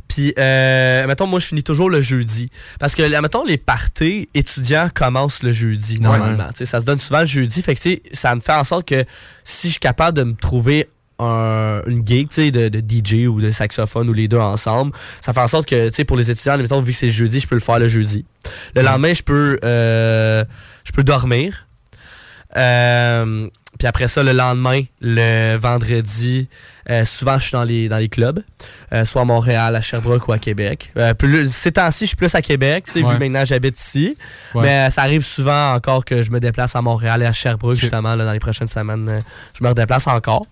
Puis, euh, mettons, moi, je finis toujours le jeudi. Parce que, mettons, les parties étudiants commencent le jeudi, normalement. Tu sais, Ça se donne souvent le jeudi. Fait que, tu sais, ça me fait en sorte que si je suis capable de me trouver un- une gig, tu sais, de, de DJ ou de saxophone ou les deux ensemble, ça fait en sorte que, tu sais, pour les étudiants, mettons, vu que c'est jeudi, je peux le faire le jeudi. Le lendemain, je peux, euh, je peux dormir. Euh, puis après ça, le lendemain, le vendredi, euh, souvent je suis dans les, dans les clubs, euh, soit à Montréal, à Sherbrooke ou à Québec. Euh, plus, ces temps-ci, je suis plus à Québec, tu sais, Ouais. vu que maintenant j'habite ici. Ouais. Mais euh, ça arrive souvent encore que je me déplace à Montréal et à Sherbrooke, justement, là, dans les prochaines semaines, euh, je me redéplace encore.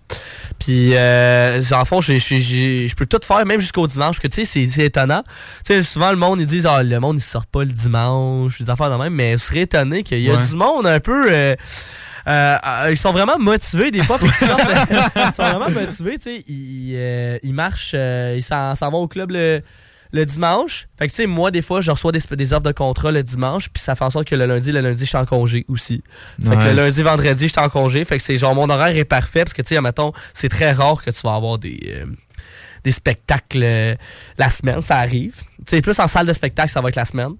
Puis, euh, en fond, je peux tout faire, même jusqu'au dimanche, parce que tu sais, c'est- c'est étonnant. Tu sais, souvent, le monde, ils disent, ah, le monde, ils sortent pas le dimanche, des affaires de même, mais je serais étonné qu'il y a Ouais. du monde un peu. Euh, euh, euh, ils sont vraiment motivés des fois. puis ils, sortent, (laughs) ils sont vraiment motivés, tu sais. Ils, euh, ils marchent, euh, ils s'en vont au club le, le dimanche. Fait que tu sais, moi, des fois, je reçois des, des offres de contrat le dimanche, puis ça fait en sorte que le lundi, le lundi, je suis en congé aussi. Fait que le lundi, vendredi, je suis en congé. Fait que c'est genre, mon horaire est parfait, parce que tu sais, mettons, c'est très rare que tu vas avoir des. Euh, des spectacles euh, la semaine, ça arrive. Tu sais, plus en salle de spectacle, ça va être la semaine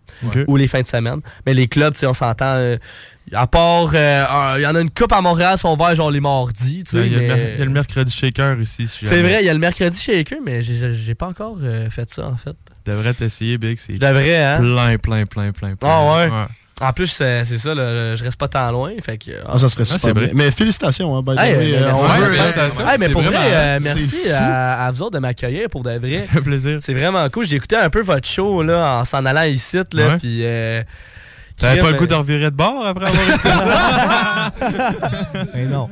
ou les fins de semaine. Mais les clubs, on s'entend. euh, à part, euh, il y en a une coupe à Montréal, sont ouverts genre les mardis, tu sais. Ben, Il y, a le mais- mer- il y a le mercredi shaker ici. si C'est vrai, il y a le mercredi chez eux, mais j'ai- pas encore euh, fait ça, en fait. Tu devrais t'essayer, Big. C'est Je devrais, hein? plein, plein, plein, plein, plein. Ah ouais? En plus, c'est c'est ça, là, je reste pas tant loin, fait que... Ah, ça serait Ah, super c'est bien. vrai. Mais félicitations, hein, by the Hey, way, euh, merci. on Ouais, veut- félicitations. Hey, mais pour vraiment- vrai, euh, merci à, à vous autres de m'accueillir pour de vrai. Ça fait plaisir. C'est vraiment cool. J'ai écouté un peu votre show là, en s'en allant ici, là, Ouais. puis... Euh, T'avais pas le goût de revirer de bord après avoir écouté Ben (laughs) non.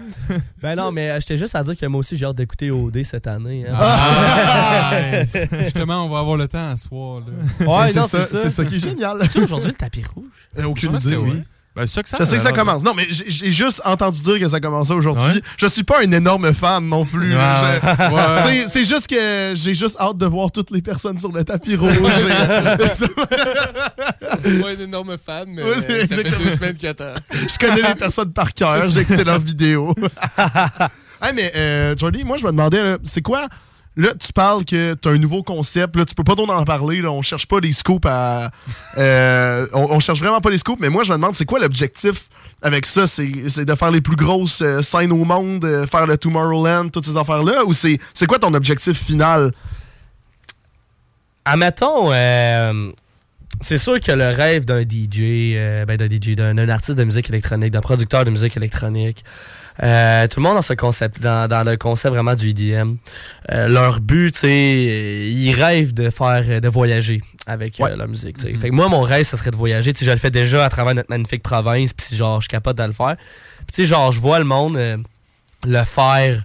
Ben non, mais euh, j'étais juste à dire que moi aussi, j'ai hâte d'écouter OD cette année. hein. Ah, (laughs) Justement, on va avoir le temps à soir. Là. Ouais, c'est non, ça, c'est ça. c'est ça qui est génial. C'est aujourd'hui le tapis rouge? Euh, Aucune idée, oui. Ben, c'est ça que ça Je sais que ça commence. Non, mais j'ai juste entendu dire que ça commençait aujourd'hui. Ouais. Je suis pas un énorme fan non plus. Ouais, Je- (laughs) ouais. Ouais. C'est- juste que j'ai juste hâte de voir toutes les personnes sur le tapis rouge. (laughs) Pas un énorme fan, mais Ouais, c'est ça fait deux semaines qu'il attend. Je connais les personnes par cœur, j'ai écouté leurs vidéos. (laughs) hey, mais euh, Jordy, moi je me demandais, c'est quoi Là, tu parles que tu as un nouveau concept. Là, tu peux pas trop en parler. Là, on cherche pas les scoops à. euh, on, cherche vraiment pas les scoops. Mais moi, je me demande, c'est quoi l'objectif avec ça? C'est de faire les plus grosses euh, scènes au monde, euh, faire le Tomorrowland, toutes ces affaires-là Ou c'est c'est quoi ton objectif final? Admettons, euh, c'est sûr que le rêve d'un DJ, euh, ben d'un DJ, d'un artiste de musique électronique, d'un producteur de musique électronique, euh, tout le monde dans ce concept, dans, dans le concept vraiment du EDM, euh, leur but, tu ils rêvent de faire, de voyager avec leur musique. sais. Fait que moi, mon rêve, ça serait de voyager. Je le fais déjà à travers notre magnifique province, puis genre, je suis capable de le faire. Puis genre, je vois le monde le faire.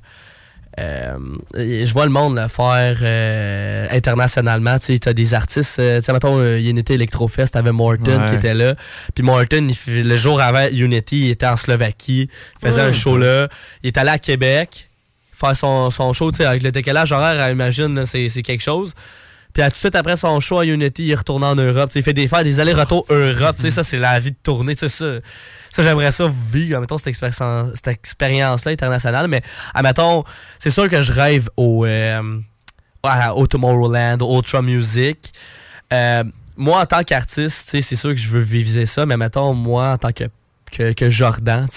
Euh, je vois le monde le faire euh, internationalement. Tu sais, t'as des artistes. euh, tu sais, mettons, Unity Electrofest, t'avais Morton Ouais. qui était là. Puis Morton, il le jour avant Unity, il était en Slovaquie. Il faisait Ouais. un show là. Il est allé à Québec faire son, son show. Tu sais, avec le décalage horaire, imagine, c'est quelque chose. Puis tout de suite après son show à Unity, il est retourné en Europe. Il fait des, faire des allers-retours Europe. Ça, c'est la vie de tournée. Tu sais, ça, ça j'aimerais ça vivre, cette expérience- cette expérience-là internationale. Mais, admettons, c'est sûr que je rêve au, euh, au Tomorrowland, au Ultra Music. Euh, moi, en tant qu'artiste, c'est sûr que je veux viser ça. Mais, mettons, moi, en tant que, que, Jordan,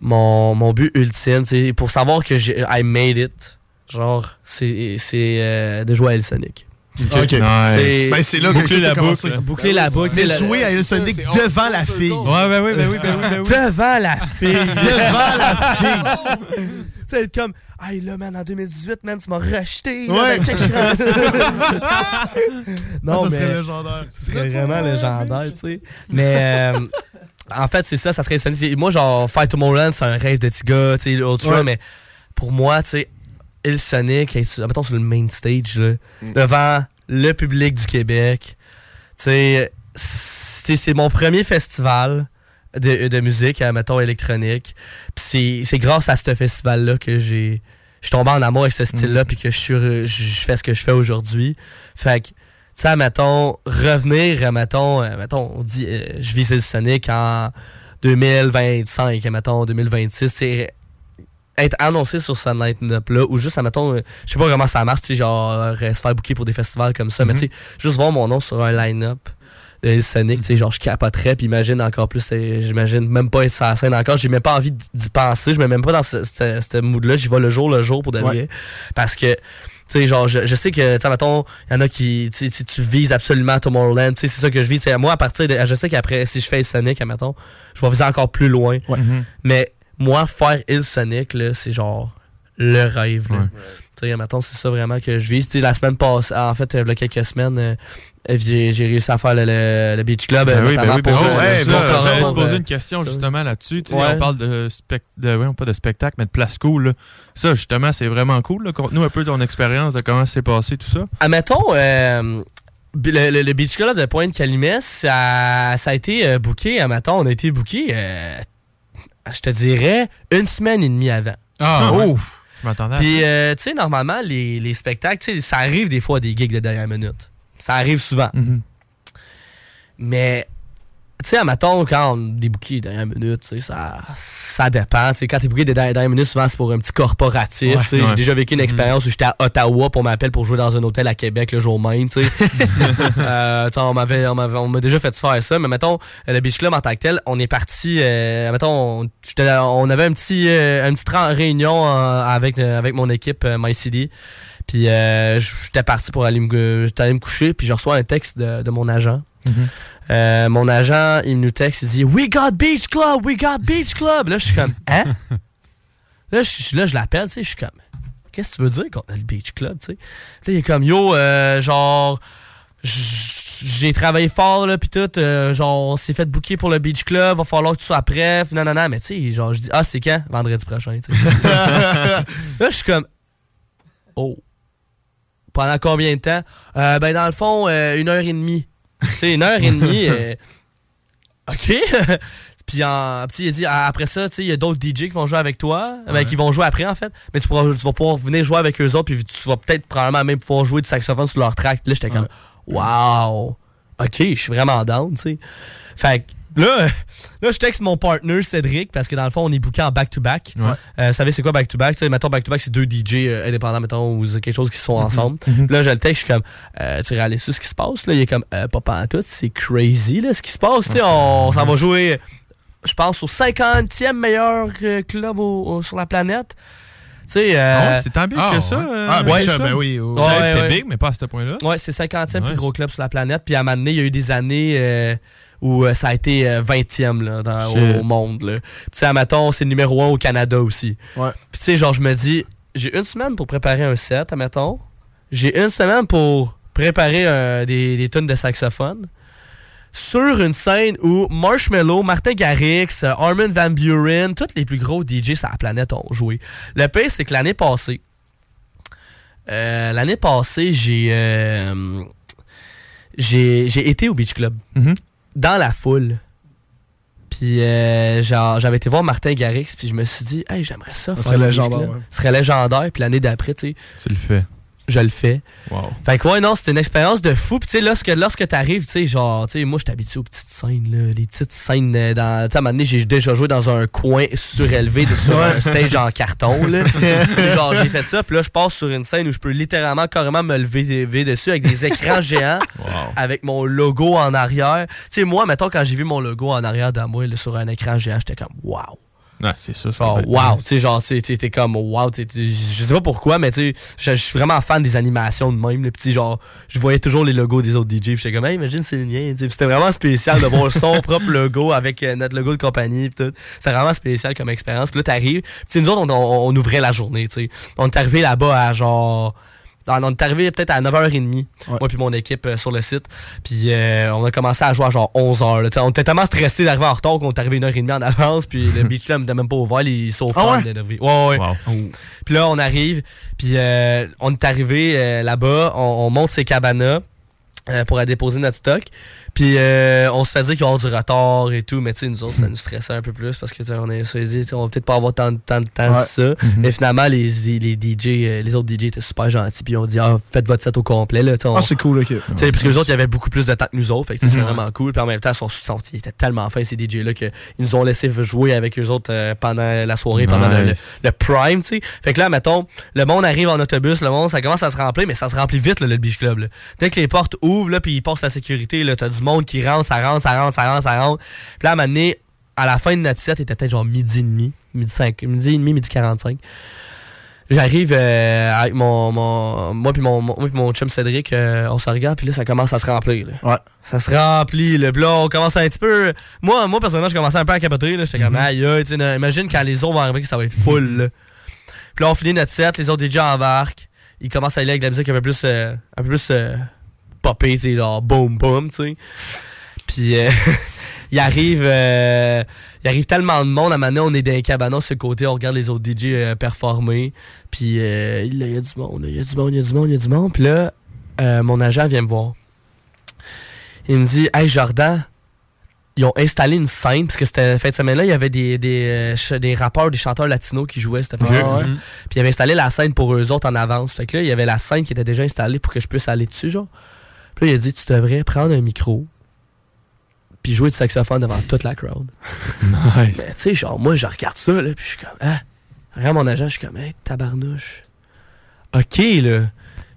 mon, mon but ultime, pour savoir que j'ai I made it, genre, c'est c'est, euh, de jouer à El Sonic. Ok. C'est- Ben, c'est là Boucler la commencé. boucle. Boucler la boucle. Mais tu sais, jouer à El c'est ça, Sonic c'est- on- devant la fille. Ouais, ben oui, ben oui, ben oui, ben oui. Devant la fille. (laughs) Devant la fille. (laughs) Tu sais, être comme, hey là, man, en 2018, man, tu m'as rejeté. là, Ouais. ben, check, je suis rendu- (laughs) non, Ça mais. serait légendaire. Ce serait vraiment légendaire, tu sais. Mais. euh, en fait, c'est ça, ça serait Sonic. C'est- Moi, genre, Fight Tomorrowland, c'est un rêve de petit gars, tu sais, Ultra, Ouais. mais pour moi, tu sais, Il Sonic, mettons sur le main stage, là, devant le public du Québec, c'est c'est mon premier festival de, de musique, euh, mettons, électronique. C'est- c'est grâce à ce festival-là que j'ai. Je suis tombé en amour avec ce style-là, puis que je, suis, re- je je fais ce que je fais aujourd'hui. Fait que, tu sais, mettons, revenir, euh, mettons, euh, mettons, on dit, euh, je vis le Sonic en 2025, mettons, 2026, tu sais, être annoncé sur ce line-up-là, ou juste, mettons, euh, je sais pas comment ça marche, genre, euh, se faire booker pour des festivals comme ça, mais Mhm. tu sais, juste voir mon nom sur un line-up de Sonic, tu sais, genre, je capoterais, puis imagine encore plus, euh, j'imagine même pas être sur la scène encore, j'ai même pas envie d'y penser, je me mets même pas dans ce, ce, ce mood-là, j'y vais le jour le jour pour de Ouais. vrai, parce que, tu sais, genre, je, je sais que, tu sais, mettons, il y en a qui, tu tu vises absolument Tomorrowland, tu sais, c'est ça que je vis, tu sais, moi, à partir de, je sais qu'après, si je fais Sonic, mettons, je vais viser encore plus loin, mais moi, faire Il Sonic, là, c'est genre le rêve. là. Ouais. Tu sais, mettons, c'est ça vraiment que je vis. Tu sais, la semaine passée, en fait, euh, il y a quelques semaines, euh, j'ai j'ai réussi à faire le, le- le Beach Club, euh, Ben oui, ben notamment oui, ben pour. oui, euh, ouais, pour ça, Toronto, J'allais te euh, poser une question ça. justement là-dessus. Ouais. On parle de, spec- de ouais, pas de spectacle, mais de place cool. là. Ça, justement, c'est vraiment cool. Conte-nous un peu ton expérience de comment s'est passé tout ça. Admettons, euh, le, le- le Beach Club de Pointe-Calumet, ça, ça a été euh, booké, admettons, on a été booké, euh, je te dirais, une semaine et demie avant. Ah, ouais. Oh! Je m'attendais à Puis, euh, tu sais, normalement, les, les spectacles, tu sais, ça arrive des fois des gigs de dernière minute. Ça arrive souvent. Mhm. Mais, tu sais, admettons, quand on est booké dernière minute, tu sais, ça, ça dépend. Tu sais, quand t'es booké des dernières, minutes, souvent, c'est pour un petit corporatif. Ouais, tu sais. ouais. J'ai déjà vécu une Mhm. expérience où j'étais à Ottawa pour m'appeler pour jouer dans un hôtel à Québec le jour même, tu sais. (laughs) Euh, on m'avait, on m'avait- on m'a déjà fait faire ça. Mais mettons, le Beach Club en tant que tel, on est parti, euh, mettons, on, on avait un petit, euh, une petite réunion avec, euh, avec mon équipe euh, MyCD. Puis euh, j'étais parti pour aller me, j'étais allé me coucher, puis je reçois un texte de, de mon agent. Euh, mon agent, il nous texte, il dit We got Beach Club, we got Beach Club. Là, je suis comme Hein? (laughs) Là, je, là, je l'appelle, tu sais, je suis comme Qu'est-ce que tu veux dire qu'on a le Beach Club, tu sais? Là, il est comme Yo, euh, genre, j'ai travaillé fort, là, pis tout, euh, genre, on s'est fait booker pour le Beach Club, va falloir que tu sois prêt, puis non, non, non, mais tu sais, genre, je dis Ah, c'est quand? Vendredi prochain, tu sais. (laughs) là, je suis comme Oh. Pendant combien de temps? Euh, ben, dans le fond, euh, une heure et demie. Tu sais, une heure et demie. euh, OK. (laughs) puis en, puis il a dit, après ça, tu sais, il y a d'autres DJ qui vont jouer avec toi, ben, Ouais. qui vont jouer après, en fait. Mais tu, pourras, tu vas pouvoir venir jouer avec eux autres, puis tu vas peut-être probablement même pouvoir jouer du saxophone sur leur track. Puis là, j'étais comme, wow. OK, je suis vraiment down, tu sais. Fait que là, là, je texte mon partner Cédric parce que dans le fond, on est booké en back-to-back. Euh, vous savez, c'est quoi back-to-back? Tu sais, mettons, back-to-back, c'est deux DJ euh, indépendants, mettons, ou quelque chose qui sont ensemble. Mhm. Là, je le texte, je suis comme, euh, tu réalises ce qui se passe? Là? Il est comme, euh, pas tout, c'est crazy, là, ce qui se passe. Tu sais, on, on s'en va jouer, je pense, au 50e meilleur euh, club au- au- sur la planète. Euh, Ah ouais, c'est tant big que ça, euh, Ah, Big ben, Club? ben oui. Ouais, c'était ouais. big, mais pas à ce point-là. Ouais, c'est 50e plus gros club sur la planète. Puis à un moment donné, il y a eu des années euh, où euh, ça a été euh, 20e là, dans- au, monde. là. Puis tu sais, admettons, c'est numéro 1 au Canada aussi. Ouais. Puis tu sais, genre, je me dis, j'ai une semaine pour préparer un set, admettons. J'ai une semaine pour préparer euh, des, des tunes de saxophone. Sur une scène où Marshmello, Martin Garrix, euh, Armin Van Buren, tous les plus gros DJ sur la planète ont joué. Le pire, c'est que l'année passée, euh, l'année passée, j'ai euh, j'ai j'ai été au Beach Club dans la foule. Puis euh, genre j'avais été voir Martin Garrix puis je me suis dit hey, j'aimerais ça Ça faire serait légendaire, ouais. Ce serait légendaire puis l'année d'après, tu sais, Tu le fais. Je le fais. Wow. Fait que ouais, non, c'était une expérience de fou. Puis tu sais, lorsque, lorsque t'arrives, tu sais, genre, tu sais, moi, je suis habitué aux petites scènes, là. Les petites scènes euh, dans. Tu sais, à un moment donné, j'ai déjà joué dans un coin surélevé de, sur un stage en carton, là. (laughs) Genre, j'ai fait ça. Puis là, je passe sur une scène où je peux littéralement, carrément me lever, lever dessus avec des écrans (laughs) géants, avec mon logo en arrière. Tu sais, moi, mettons, quand j'ai vu mon logo en arrière de moi, là, sur un écran géant, j'étais comme, wow. Ah, c'est ça. ça Genre, wow, tu sais, genre, t'es comme, wow, tu sais, tu- je sais pas pourquoi, mais tu sais, je suis vraiment fan des animations de même, le petit, genre, je voyais toujours les logos des autres DJ, puis j'étais comme, hey, imagine, c'est le mien, tu sais, Puis c'était vraiment spécial de voir son (laughs) propre logo avec euh, notre logo de compagnie, pis tout. C'est vraiment spécial comme expérience, puis là, t'arrives, tu sais, nous autres, on, on- on ouvrait la journée, tu sais. On est arrivé là-bas à genre, on est arrivé peut-être à 9h30, moi puis mon équipe euh, sur le site. Puis euh, on a commencé à jouer à genre 11h. là. Tu sais, On était tellement stressés d'arriver en retard qu'on est arrivé une heure et demie en avance. Puis le (laughs) beach club n'était même pas ouvert, les sauf Ah ouais? Ouais, ouais. Puis là, on arrive. Puis euh, on est arrivé là-bas. On, on monte ses cabanas. pour aller déposer notre stock. Puis euh, on se fait dire qu'il va y avoir du retard et tout, mais tu sais, nous autres, ça nous stressait un peu plus parce que tu sais, on est dit, tu sais, on va peut-être pas avoir tant, de- tant de temps Ouais. de ça. Mhm. Mais finalement, les, les DJ, euh, les autres DJ étaient super gentils, puis ils ont dit, ah, faites votre set au complet. Là, on- Ah, c'est cool, ok. tu sais, parce que les autres, il y avait beaucoup plus de temps que nous autres. Fait que c'est Mhm. vraiment cool. Puis en même temps, ils, sont, ils étaient tellement fins, ces DJ-là, qu'ils nous ont laissé jouer avec eux autres euh, pendant la soirée, pendant le, le prime, tu sais. Fait que là, mettons, le monde arrive en autobus, le monde, ça commence à se remplir, mais ça se remplit vite, là, le Beach Club. là. Dès que les portes ouvrent, là, puis ils passent la sécurité, là, t'as du monde qui rentre, ça rentre, ça rentre, ça rentre, ça rentre. Puis là, à un moment donné, à la fin de notre set, il était peut-être genre midi et demi, midi, 5, midi et demi, midi 45. J'arrive euh, avec mon, mon moi puis mon, mon, moi mon chum Cédric, euh, on se regarde puis là ça commence à se remplir. Là. Ouais. Ça se remplit, le là on commence un petit peu. Moi, moi personnellement, je commençais un peu à capoter. là. J'étais comme aïe, aïe, imagine quand les autres vont arriver que ça va être full. Là. Puis là on finit notre set, les autres DJ embarquent, ils commencent à aller avec de la musique un peu plus, euh, un peu plus popée, tu sais, genre boom boom, tu sais. Puis euh, (laughs) il arrive euh, il arrive tellement de monde à maintenant on est dans les cabanos sur le côté on regarde les autres DJ euh, performer puis euh, il y a du monde il y a du monde il y a du monde il y a du monde puis là mon agent vient me voir il me dit hey Jordan ils ont installé une scène parce que c'était fin de semaine là il y avait des, des, rappeurs des chanteurs latinos qui jouaient cette semaine. ouais. puis ils avaient installé la scène pour eux autres en avance fait que là il y avait la scène qui était déjà installée pour que je puisse aller dessus genre puis là il a dit tu devrais prendre un micro puis jouer du saxophone devant toute la crowd. (laughs) Nice. Mais tu sais, genre, moi, je regarde ça, là, puis je suis comme, ah. Regarde mon agent, je suis comme, hey, tabarnouche. OK, là.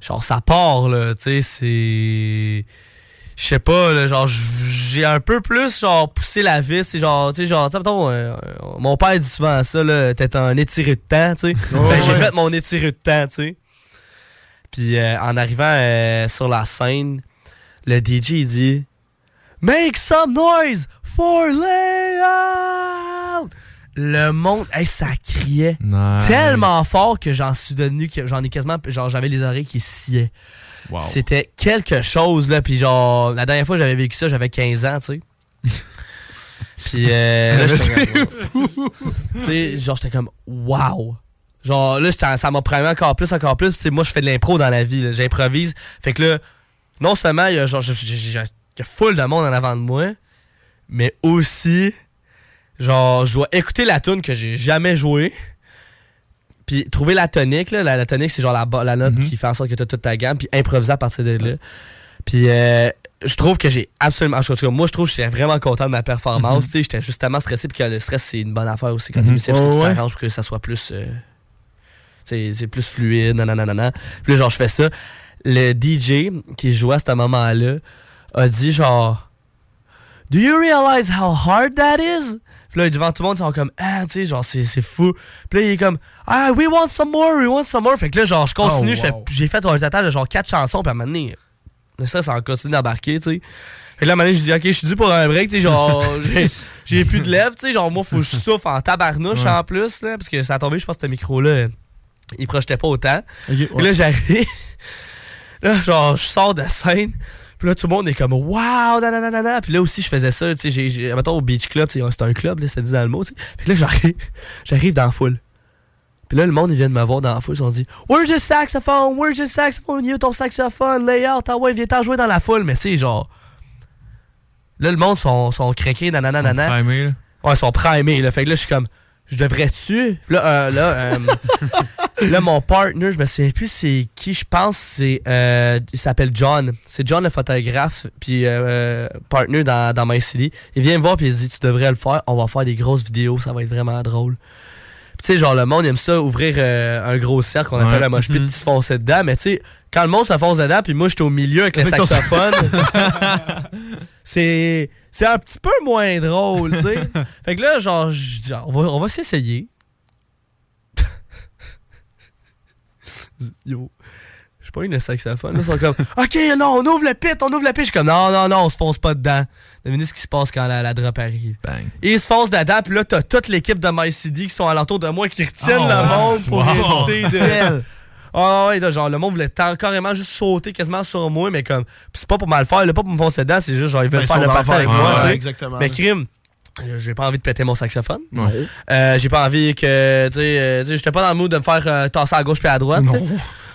Genre, ça part, là, tu sais, c'est. Je sais pas, là, genre, j'ai un peu plus, genre, poussé la vis, c'est genre, tu sais, genre, tu sais, mettons, euh, mon père dit souvent ça, là, t'es un étiré de temps, tu sais. Ben, j'ai fait mon étiré de temps, tu sais. Puis, euh, en arrivant euh, sur la scène, le DJ, il dit, Make some noise for layout! Le monde, hey, ça criait Nice. tellement fort que j'en suis devenu, que j'en ai quasiment, genre j'avais les oreilles qui sciaient. Wow. C'était quelque chose, là. Puis genre, la dernière fois que j'avais vécu ça, j'avais 15 ans, tu sais. (laughs) Puis euh, là, (laughs) j'étais comme, tu sais, genre, j'étais comme, wow! Genre, là, ça m'a pris encore plus, encore plus. Sais, moi, je fais de l'impro dans la vie. J'improvise. Fait que là, non seulement, il y a genre, il y a full de monde en avant de moi, mais aussi, genre, je dois écouter la tune que j'ai jamais jouée. Puis trouver la tonique, là. La, la tonique, c'est genre la, la note qui fait en sorte que tu as toute ta gamme, puis improviser à partir de là. Puis euh, je trouve que j'ai absolument. en tout cas, moi, je trouve que j'étais vraiment content de ma performance. Tu sais, J'étais justement stressé, puis que le stress, c'est une bonne affaire aussi quand Mhm. que Ouais, tu ouais. t'arranges pour que ça soit plus. euh, c'est plus fluide, nanana. Puis là, genre, je fais ça. Le DJ qui jouait à ce moment-là a dit genre Do you realize how hard that is? Puis là, devant tout le monde, ils sont comme Ah, tu sais, genre, c'est fou. Puis là, il est comme Ah, we want some more, we want some more. Fait que là, genre, je continue, Oh, wow. j'ai fait un total de genre quatre chansons, puis à un moment donné, le stress a continué d'embarquer, tu sais. Fait que là, à un moment donné, je dis Ok, je suis dû pour un break, tu sais, genre, (laughs) j'ai- plus de lèvres, tu sais, genre, moi, faut que je souffle en tabarnouche Ouais. en plus, là, parce que ça a tombé, je pense ce micro-là, il projetait pas autant. Ok, Puis ouais. là, j'arrive. (laughs) Là, genre, je sors de scène. Puis là, tout le monde est comme Waouh, nanana. Puis là aussi, je faisais ça. Tu sais, j'ai- mettons au Beach Club, c'est un club, là, ça dit dans le mot. tu sais. Puis là, j'arrive, (laughs) j'arrive dans la foule. Puis là, le monde, ils viennent me voir dans la foule. Ils ont dit Where's your saxophone? Where's your saxophone? You ton saxophone, layout. Ah ouais, viens t'en jouer dans la foule. Mais tu sais, genre. Là, le monde sont, sont craqués, nanana, nanana. primés, là. Ouais, ils sont primés, là. Fait que là, je suis comme, je devrais-tu? Là, euh, là, euh, (laughs) là, mon partner, je me souviens plus c'est qui, je pense, c'est, euh, il s'appelle John. C'est John le photographe, puis euh, partner dans, dans My City. Il vient me voir, puis il dit, tu devrais le faire, on va faire des grosses vidéos, ça va être vraiment drôle. Puis tu sais, genre, le monde aime ça, ouvrir un gros cercle qu'on appelle Ouais. un mosh pit, puis se foncer dedans. Mais tu sais, quand le monde se fonce dedans, puis moi, j'étais au milieu avec le saxophone, (laughs) (laughs) c'est c'est un petit peu moins drôle, tu sais. (laughs) fait que là, genre, dis, on va, on va s'essayer. Yo. Je pas le saxophone. Là, ils sont comme, OK, non, on ouvre le pit, on ouvre le pit. Je suis comme, non, non, non, on se fonce pas dedans. Devinez ce qui se passe quand la, la drop arrive. Bang. Ils se foncent dedans, puis là, t'as toute l'équipe de MyCD qui sont alentour de moi qui retiennent Oh, le monde pour éviter de. Ah ouais, là, genre, le monde voulait carrément juste sauter quasiment sur moi, mais comme. Pis c'est pas pour mal faire, là, pas pour me foncer dedans, c'est juste genre, ils veulent Ben, faire le party avec moi, tu Ouais, sais. exactement. Mais crime. euh, J'ai pas envie de péter mon saxophone. Non. Euh, j'ai pas envie que. Tu sais, euh, tu sais, j'étais pas dans le mood de me faire euh, tasser à gauche puis à droite. sais.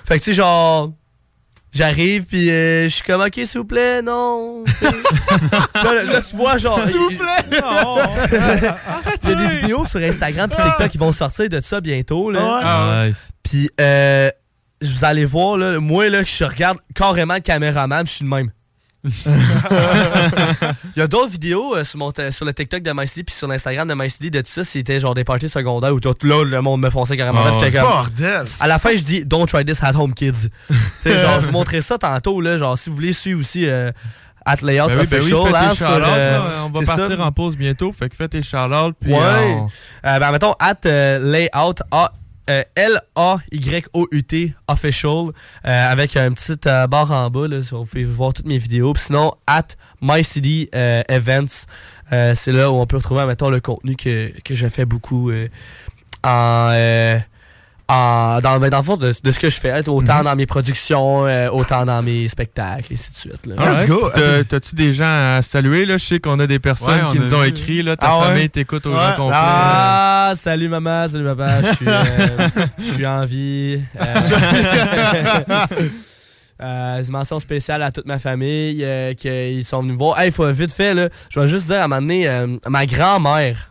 Fait que, tu sais, genre. J'arrive, puis euh, je suis comme, ok, s'il vous plaît, non. tu sais. (laughs) là, là, tu vois, genre. S'il vous plaît, non. Il y a des vidéos sur Instagram puis TikTok qui vont sortir de ça bientôt. Là. Ouais. Ah. Puis, euh, vous allez voir, là, moi, là, je regarde carrément le caméraman, je suis de même. (laughs) Il y a d'autres vidéos euh, sur, mon t- sur le TikTok de MyCD puis sur l'Instagram de MyCD de tout ça. C'était genre des parties secondaires où tout là, le monde me fonçait carrément. Ah, J'étais comme. Bordel. À la fin, je dis Don't try this at home, kids. (laughs) tu sais, genre, je vous montrerai ça tantôt. Là, genre, si vous voulez suivre aussi euh, at Layout Ben oui, ben oui, hein, sur, euh, là. On va ça. partir en pause bientôt. Fait que fais tes shout-outs. Ouais. on- Euh, ben, mettons, at euh, layout, A- euh, L-A-Y-O-U-T, official, euh, avec un petit euh, barre en bas, là, si vous pouvez voir toutes mes vidéos. Sinon, at MyCD euh, Events, c'est là où on peut retrouver, mettons, le contenu que, que je fais beaucoup en. Euh, en- dans, ben, dans le fond, de, de ce que je fais, autant dans mes productions, euh, autant dans mes spectacles, et ainsi de suite. Là. Alright. T'as- T'as-tu des gens à saluer? Là? Je sais qu'on a des personnes Ouais, on qui nous ont écrit. Là, ta Ah ouais? famille t'écoute au Ouais. complet. Ah, salut maman, salut papa, je suis, euh, je suis en vie. Euh, (laughs) euh, une mention spéciale à toute ma famille euh, qu'ils sont venus me voir. Hey, faut vite fait, là, je vais juste dire à un moment donné, euh, ma grand-mère.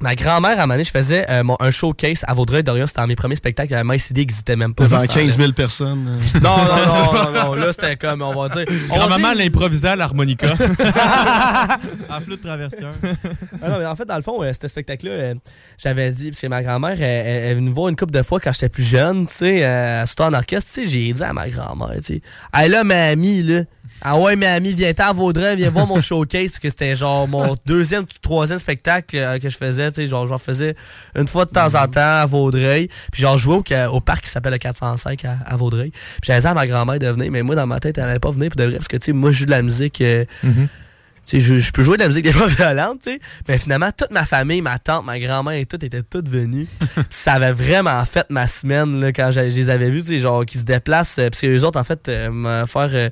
Ma grand-mère, à un moment donné, je faisais euh, mon- un showcase à Vaudreuil-Dorion. C'était dans mes premiers spectacles. La MyCD n'existait même pas. Devant dans ce 15 temps-là. 000 personnes. Non, non, non, (laughs) non, non. Là, c'était comme, on va dire. on va Grand-maman dire- l'improvisait à l'harmonica. (laughs) à flûte traversière. (laughs) Ah non, mais en fait, dans le fond, euh, ce spectacle-là, euh, j'avais dit, parce que ma grand-mère, elle, elle- elle est venue me voir une couple de fois quand j'étais plus jeune, tu sais, euh, c'était en orchestre, tu sais, j'ai dit à ma grand-mère, tu sais, hey là, ma amie, là, ah ouais, ma amie, viens-t'en à Vaudreuil, viens voir mon (laughs) showcase, parce que c'était genre mon deuxième, troisième spectacle euh, que je faisais, tu sais, genre, j'en faisais une fois de temps en temps à Vaudreuil, puis genre, jouais au, au parc qui s'appelle le 405 à, à Vaudreuil, puis j'avais dit à ma grand-mère de venir, mais moi, dans ma tête, elle allait pas venir, pour de vrai, parce que, tu sais, moi, je joue de la musique... euh, sais, je, je peux jouer de la musique des fois violente, tu sais. Mais finalement, toute ma famille, ma tante, ma grand-mère et tout étaient toutes venues. (laughs) Puis ça avait vraiment fait ma semaine là, quand je, je les avais vus, tu sais, genre qui se déplacent. euh, Parce que eux autres, en fait, euh, me faire euh,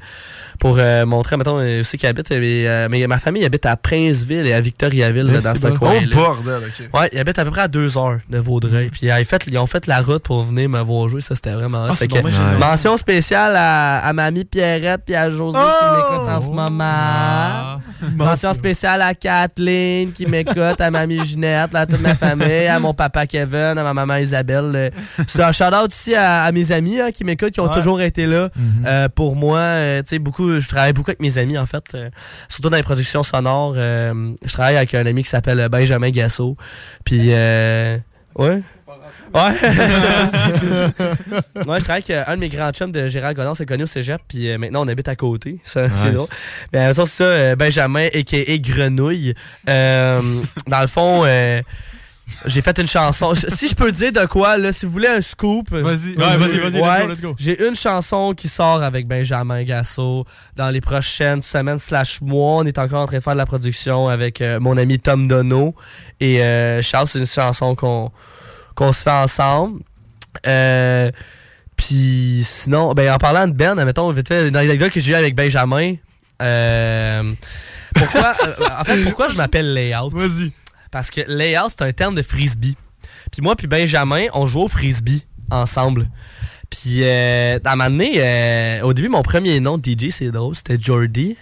pour montrer, mettons, où c'est qu'ils habitent. mais, mais ma famille habite à Princeville et à Victoriaville, là, dans ce bon. coin. Oh, bordel, ok. Ouais, ils habitent à peu près à deux heures de Vaudreuil. Puis ils ont fait, ils ont fait la route pour venir me voir jouer. Ça, c'était vraiment. Ah, Fait que, mention spéciale à, à mamie Pierrette puis à José qui m'écoute en ce moment. (laughs) Mention spéciale à Kathleen qui m'écoute, à mamie Ginette, à toute ma famille, à mon papa Kevin, à ma maman Isabelle. euh. C'est un shout-out aussi à, à mes amis hein, qui m'écoutent, qui ont Ouais. toujours été là Mhm. euh, pour moi. euh, tu sais, beaucoup, je travaille beaucoup avec mes amis, en fait. euh, surtout dans les productions sonores. euh, je travaille avec un ami qui s'appelle Benjamin Gasso. Puis, euh, ouais. Ouais. (laughs) ouais, je travaille avec euh, un de mes grands chums de Gérald Godon, c'est connu au cégep, puis euh, maintenant on habite à côté. (laughs) Ça, C'est Nice. drôle. Mais même temps, c'est ça, euh, Benjamin, a.k.a. Grenouille. Euh, (laughs) dans le fond, euh, j'ai fait une chanson. Si je peux dire de quoi, là, si vous voulez un scoop. Vas-y. Vas-y, vas-y, let's Ouais, go, let's go. J'ai une chanson qui sort avec Benjamin Gasso dans les prochaines semaines slash mois. On est encore en train de faire de la production avec euh, mon ami Tom Dono. Et euh, Charles, c'est une chanson qu'on qu'on se fait ensemble. Euh, puis sinon, ben, en parlant de Ben, mettons, vite fait, une anecdote que j'ai eue avec Benjamin. euh, pourquoi, (laughs) euh, en fait, pourquoi je m'appelle Layout? Vas-y. Parce que layout, c'est un terme de frisbee. Puis moi puis Benjamin, on joue au frisbee ensemble. Puis euh, à un moment donné, euh, au début, mon premier nom de DJ, c'est drôle, c'était Jordy.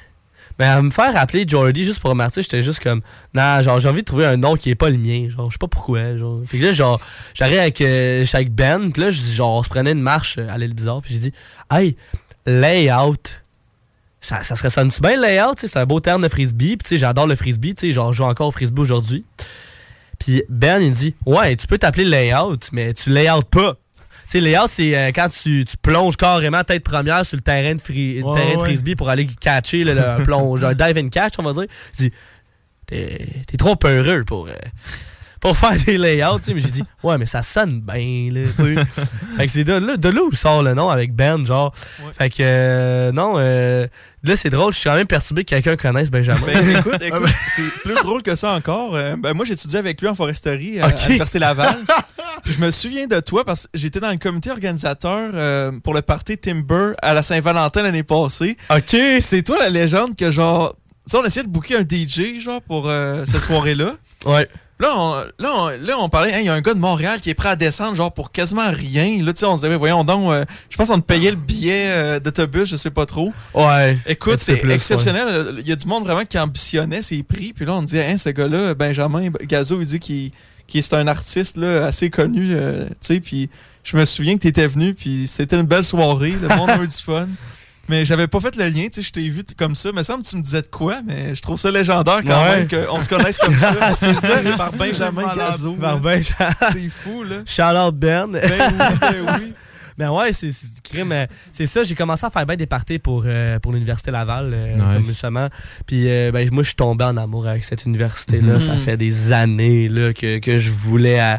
Mais à me faire appeler Jordy juste pour remarquer, j'étais juste comme, non, genre, j'ai envie de trouver un nom qui est pas le mien. Genre, je sais pas pourquoi. Genre. Fait que là, genre, j'arrive avec, euh, avec Ben, puis là, genre, on se prenait une marche euh, à l'île bizarre, puis j'ai dit, hey, layout. Ça, ça serait ça bien layout, tu sais, c'est un beau terme de frisbee, puis tu sais, j'adore le frisbee, tu sais, genre, je joue encore au frisbee aujourd'hui. Puis Ben, il dit, ouais, tu peux t'appeler layout, mais tu layout pas. Tu sais, layout, c'est euh, quand tu, tu plonges carrément tête première sur le terrain de, fri- Ouais, terrain de ouais. frisbee pour aller catcher le, le plonge, un dive and catch, on va dire. Je dis, t'es t'es trop peureux pour, euh, pour faire des layouts, tu sais. Mais j'ai dit, (laughs) ouais, mais ça sonne bien, là, tu sais. fait que c'est de là, de là où sort le nom avec Ben, genre. Fait que, euh, non, euh, là, c'est drôle, je suis quand même perturbé que quelqu'un connaisse Benjamin. Ben, écoute, (laughs) écoute, c'est plus drôle que ça encore. Euh, ben, moi, j'étudiais avec lui en foresterie à, à l'Université Laval. (laughs) Puis je me souviens de toi parce que j'étais dans le comité organisateur euh, pour le party Timber à la Saint-Valentin l'année passée. OK. C'est toi la légende que, genre, tu sais, on essayait de booker un DJ, genre, pour euh, cette soirée-là. Ouais. Là, on, là, on, là, on parlait, hein, il y a un gars de Montréal qui est prêt à descendre, genre, pour quasiment rien. Là, tu sais, on se disait, voyons donc, euh, je pense qu'on te payait le billet euh, d'autobus, je sais pas trop. Ouais. Écoute, c'est exceptionnel. Il y a du monde vraiment qui ambitionnait ses prix. Puis là, on disait, hein, ce gars-là, Benjamin Gazo, il dit qu'il qu'il- c'est un artiste là, assez connu. euh, tu sais, puis je me souviens que tu étais venu, puis c'était une belle soirée. Le monde a eu du fun. (laughs) Mais j'avais pas fait le lien, tu sais, je t'ai vu comme ça. Mais ça me semble que tu me disais de quoi, mais je trouve ça légendaire quand Ouais. même qu'on se connaisse comme ça. (laughs) C'est ça. Par Benjamin Gazo. Par Benjamin. C'est fou, là. Shout out Ben. Ben oui, ben oui. (laughs) Mais ouais, c'est c'est du crime. C'est ça, j'ai commencé à faire bien des parties pour, euh, pour l'Université Laval, euh, Nice. comme justement. Puis euh, ben, moi, je suis tombé en amour avec cette université-là. Mhm. Ça fait des années là, que, que je voulais à-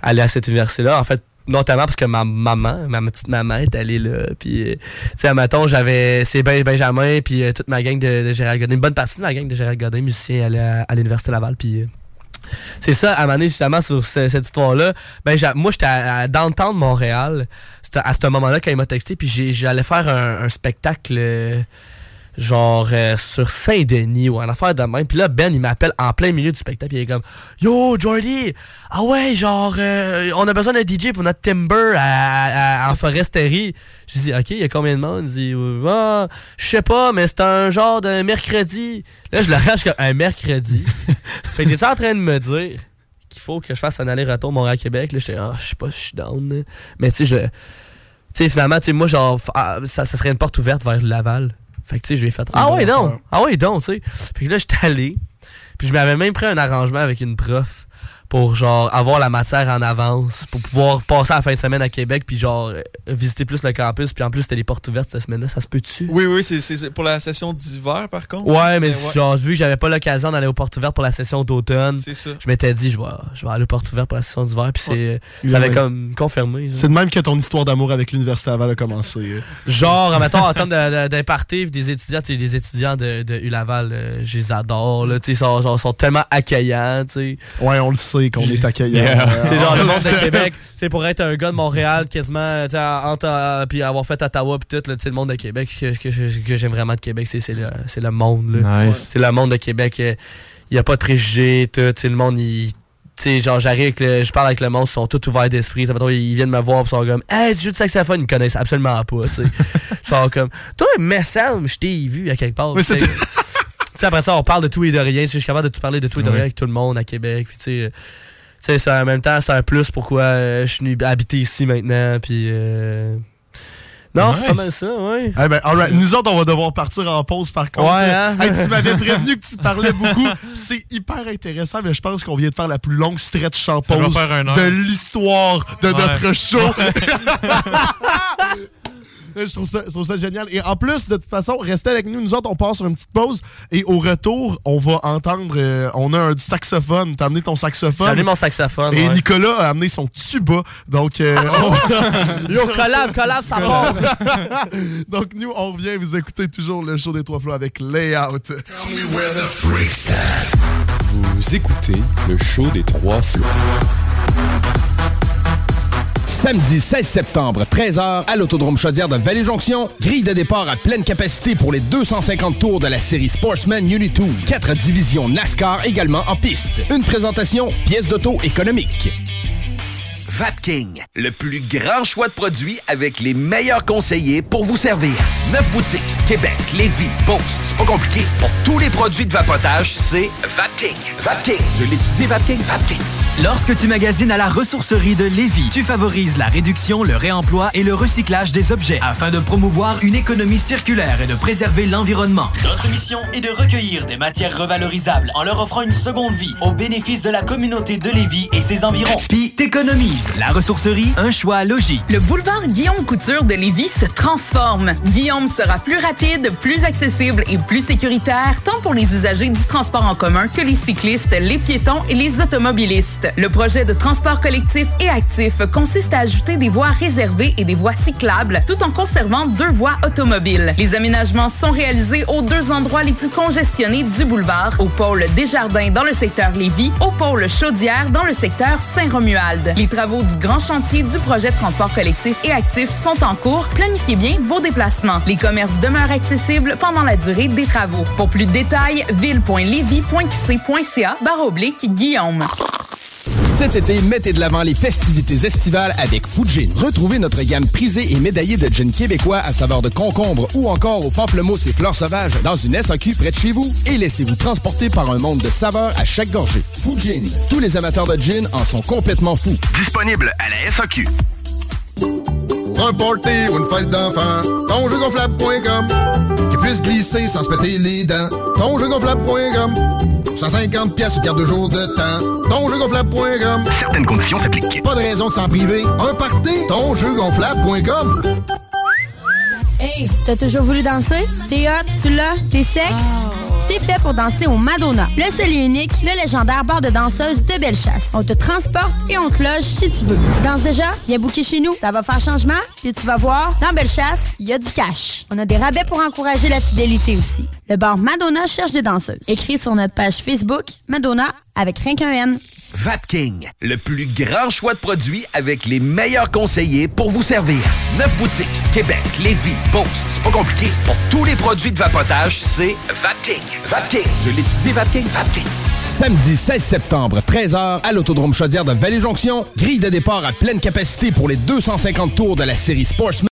aller à cette université-là. En fait, notamment parce que ma maman, ma petite maman est allée là. Puis, euh, tu sais, à matin, j'avais, c'est Ben- Benjamin, puis euh, toute ma gang de, de Gérald Godin, une bonne partie de ma gang de Gérald Godin, musicien, à, à l'Université Laval. Puis, euh, c'est ça, à donné, justement, sur ce- cette histoire-là, ben, moi, j'étais à, à downtown de Montréal, à ce moment-là, quand il m'a texté, puis j'allais faire un, un spectacle, euh, genre, euh, sur Saint-Denis ou en affaire de même. Puis là, Ben, il m'appelle en plein milieu du spectacle, il est comme « Yo, Jordy! Ah ouais, genre, euh, on a besoin d'un DJ pour notre Timber à, à- en foresterie. » Je dis « OK, il y a combien de monde? » Il dit « Ah, je sais pas, mais c'est un genre de mercredi. » Là, je je suis comme « Un mercredi? » (laughs) Fait que t'es en train de me dire qu'il faut que je fasse un aller-retour Montréal-Québec? Là, j'étais, ah, je sais pas, je suis down. Mais tu sais, je. Tu sais, finalement, tu sais, moi, genre, ah, ça, ça serait une porte ouverte vers Laval. Fait que, tu sais, je vais faire. Ah ouais, non! Ah ouais, donc, tu sais. Fait que là, j'étais allé. Puis je m'avais même pris un arrangement avec une prof pour, genre, avoir la matière en avance, pour pouvoir passer la fin de semaine à Québec, puis, genre, euh, visiter plus le campus. Puis en plus, c'était les portes ouvertes cette semaine-là. Ça se peut-tu? Oui, oui, c'est- pour la session d'hiver, par contre. Ouais, mais genre, vu que j'avais pas l'occasion d'aller aux portes ouvertes pour la session d'automne, je m'étais dit, je vais, je vais aller aux portes ouvertes pour la session d'hiver, puis c'est, Ouais. ça avait Ouais. comme confirmé. C'est de même que ton histoire d'amour avec l'Université Laval a commencé. euh. Genre, mettons, en termes de- de- d'imparter des étudiants, les étudiants de, de ULaval, euh, je les adore, là, tu sais, ils sont, genre, sont tellement accueillants, tu sais. Ouais, on le sait qu'on est accueillant. C'est genre le monde de. Québec, sais, pour être un gars de Montréal, quasiment, tu sais, entre, euh, puis avoir fait Ottawa, puis tout, là, tu sais, le monde de Québec, ce que, que, que- que j'aime vraiment de Québec, c'est c'est le, c'est le monde. Nice. C'est le monde de Québec, il n'y a pas de préjugés, tout, tu sais, le monde, il. Tu sais, genre, j'arrive avec le, je parle avec le monde, ils sont tous ouverts d'esprit. Ils viennent me voir, ils sont comme, hey, tu joues du saxophone, ils connaissent absolument pas, tu sais. Ils sont comme, toi, me semble, je t'ai vu à quelque part. (laughs) Sais. après ça, on parle de tout et de rien. Je suis capable de tout parler de tout et de rien avec tout le monde à Québec. Puis, tu sais, euh, tu sais, c'est- en même temps, c'est un plus pourquoi euh, je suis venu habiter ici maintenant. Puis, euh, non, c'est pas mal ça, ouais. Eh ben, alright. Nous autres, on va devoir partir en pause par contre. Ouais, hein? Hey, tu m'avais (laughs) prévenu que tu parlais beaucoup. C'est hyper intéressant, mais je pense qu'on vient de faire la plus longue stretch en pause de l'histoire de Ouais. notre show. (laughs) (laughs) Je trouve, ça, je trouve ça génial. Et en plus, de toute façon, restez avec nous. Nous autres, on passe sur une petite pause. Et au retour, on va entendre. euh, on a un du saxophone. T'as amené ton saxophone. J'ai amené mon saxophone. Et ouais. Nicolas a amené son tuba. Donc, euh, (laughs) on- Yo, collab, collab, ça part. (laughs) Donc, nous, on revient. Vous écoutez toujours le show des trois flots avec Layout. Vous écoutez le show des trois flots. Samedi 16 septembre, 13h, à l'Autodrome Chaudière de Vallée-Jonction. Grille de départ à pleine capacité pour les 250 tours de la série Sportsman Unity 2. Quatre divisions NASCAR également en piste. Une présentation, pièces d'auto économique. Vapking, le plus grand choix de produits avec les meilleurs conseillers pour vous servir. Neuf boutiques, Québec, Lévis, Beauce, c'est pas compliqué. Pour tous les produits de vapotage, c'est Vapking. Vapking, je l'étudie, Vapking, Vapking. Lorsque tu magasines à la ressourcerie de Lévis, tu favorises la réduction, le réemploi et le recyclage des objets afin de promouvoir une économie circulaire et de préserver l'environnement. Notre mission est de recueillir des matières revalorisables en leur offrant une seconde vie au bénéfice de la communauté de Lévis et ses environs. Puis t'économises. La ressourcerie, un choix logique. Le boulevard Guillaume Couture de Lévis se transforme. Guillaume sera plus rapide, plus accessible et plus sécuritaire, tant pour les usagers du transport en commun que les cyclistes, les piétons et les automobilistes. Le projet de transport collectif et actif consiste à ajouter des voies réservées et des voies cyclables, tout en conservant deux voies automobiles. Les aménagements sont réalisés aux deux endroits les plus congestionnés du boulevard, au pôle Desjardins dans le secteur Lévis, au pôle Chaudière dans le secteur Saint-Romuald. Les travaux du grand chantier du projet de transport collectif et actif sont en cours. Planifiez bien vos déplacements. Les commerces demeurent accessibles pendant la durée des travaux. Pour plus de détails, ville.levy.qc.ca barre oblique Guillaume. Cet été, mettez de l'avant les festivités estivales avec Fujin. Retrouvez notre gamme prisée et médaillée de gin québécois à saveur de concombre ou encore aux pamplemousse et fleurs sauvages dans une SAQ près de chez vous et laissez-vous transporter par un monde de saveurs à chaque gorgée. Fujin. Tous les amateurs de gin en sont complètement fous. Disponible à la SAQ. Pour un party ou une fête d'enfant, tonjeugonflable.com Qui puisse glisser sans se péter les dents. Tonjeugonflable.com 150 pièces garde de jour de temps. Tonjeugonflable.com Certaines conditions s'appliquent. Pas de raison de s'en priver. Un party, tonjeugonflable.com Hey, t'as toujours voulu danser? T'es hot, tu l'as, t'es sexe? T'es fait pour danser au Madonna, le seul unique, le légendaire bar de danseuses de Bellechasse. On te transporte et on te loge si tu veux. Tu danses déjà? Viens booker chez nous. Ça va faire changement? Puis tu vas voir, dans Bellechasse, il y a du cash. On a des rabais pour encourager la fidélité aussi. Le bar Madonna cherche des danseuses. Écris sur notre page Facebook, Madonna, avec rien qu'un N. Vapking, le plus grand choix de produits avec les meilleurs conseillers pour vous servir. Neuf boutiques, Québec, Lévis, Beauce, c'est pas compliqué. Pour tous les produits de vapotage, c'est Vapking. Vapking, je l'étudie, Vapking, Vapking. Samedi 16 septembre, 13h, à l'Autodrome Chaudière de Vallée-Jonction. Grille de départ à pleine capacité pour les 250 tours de la série Sportsman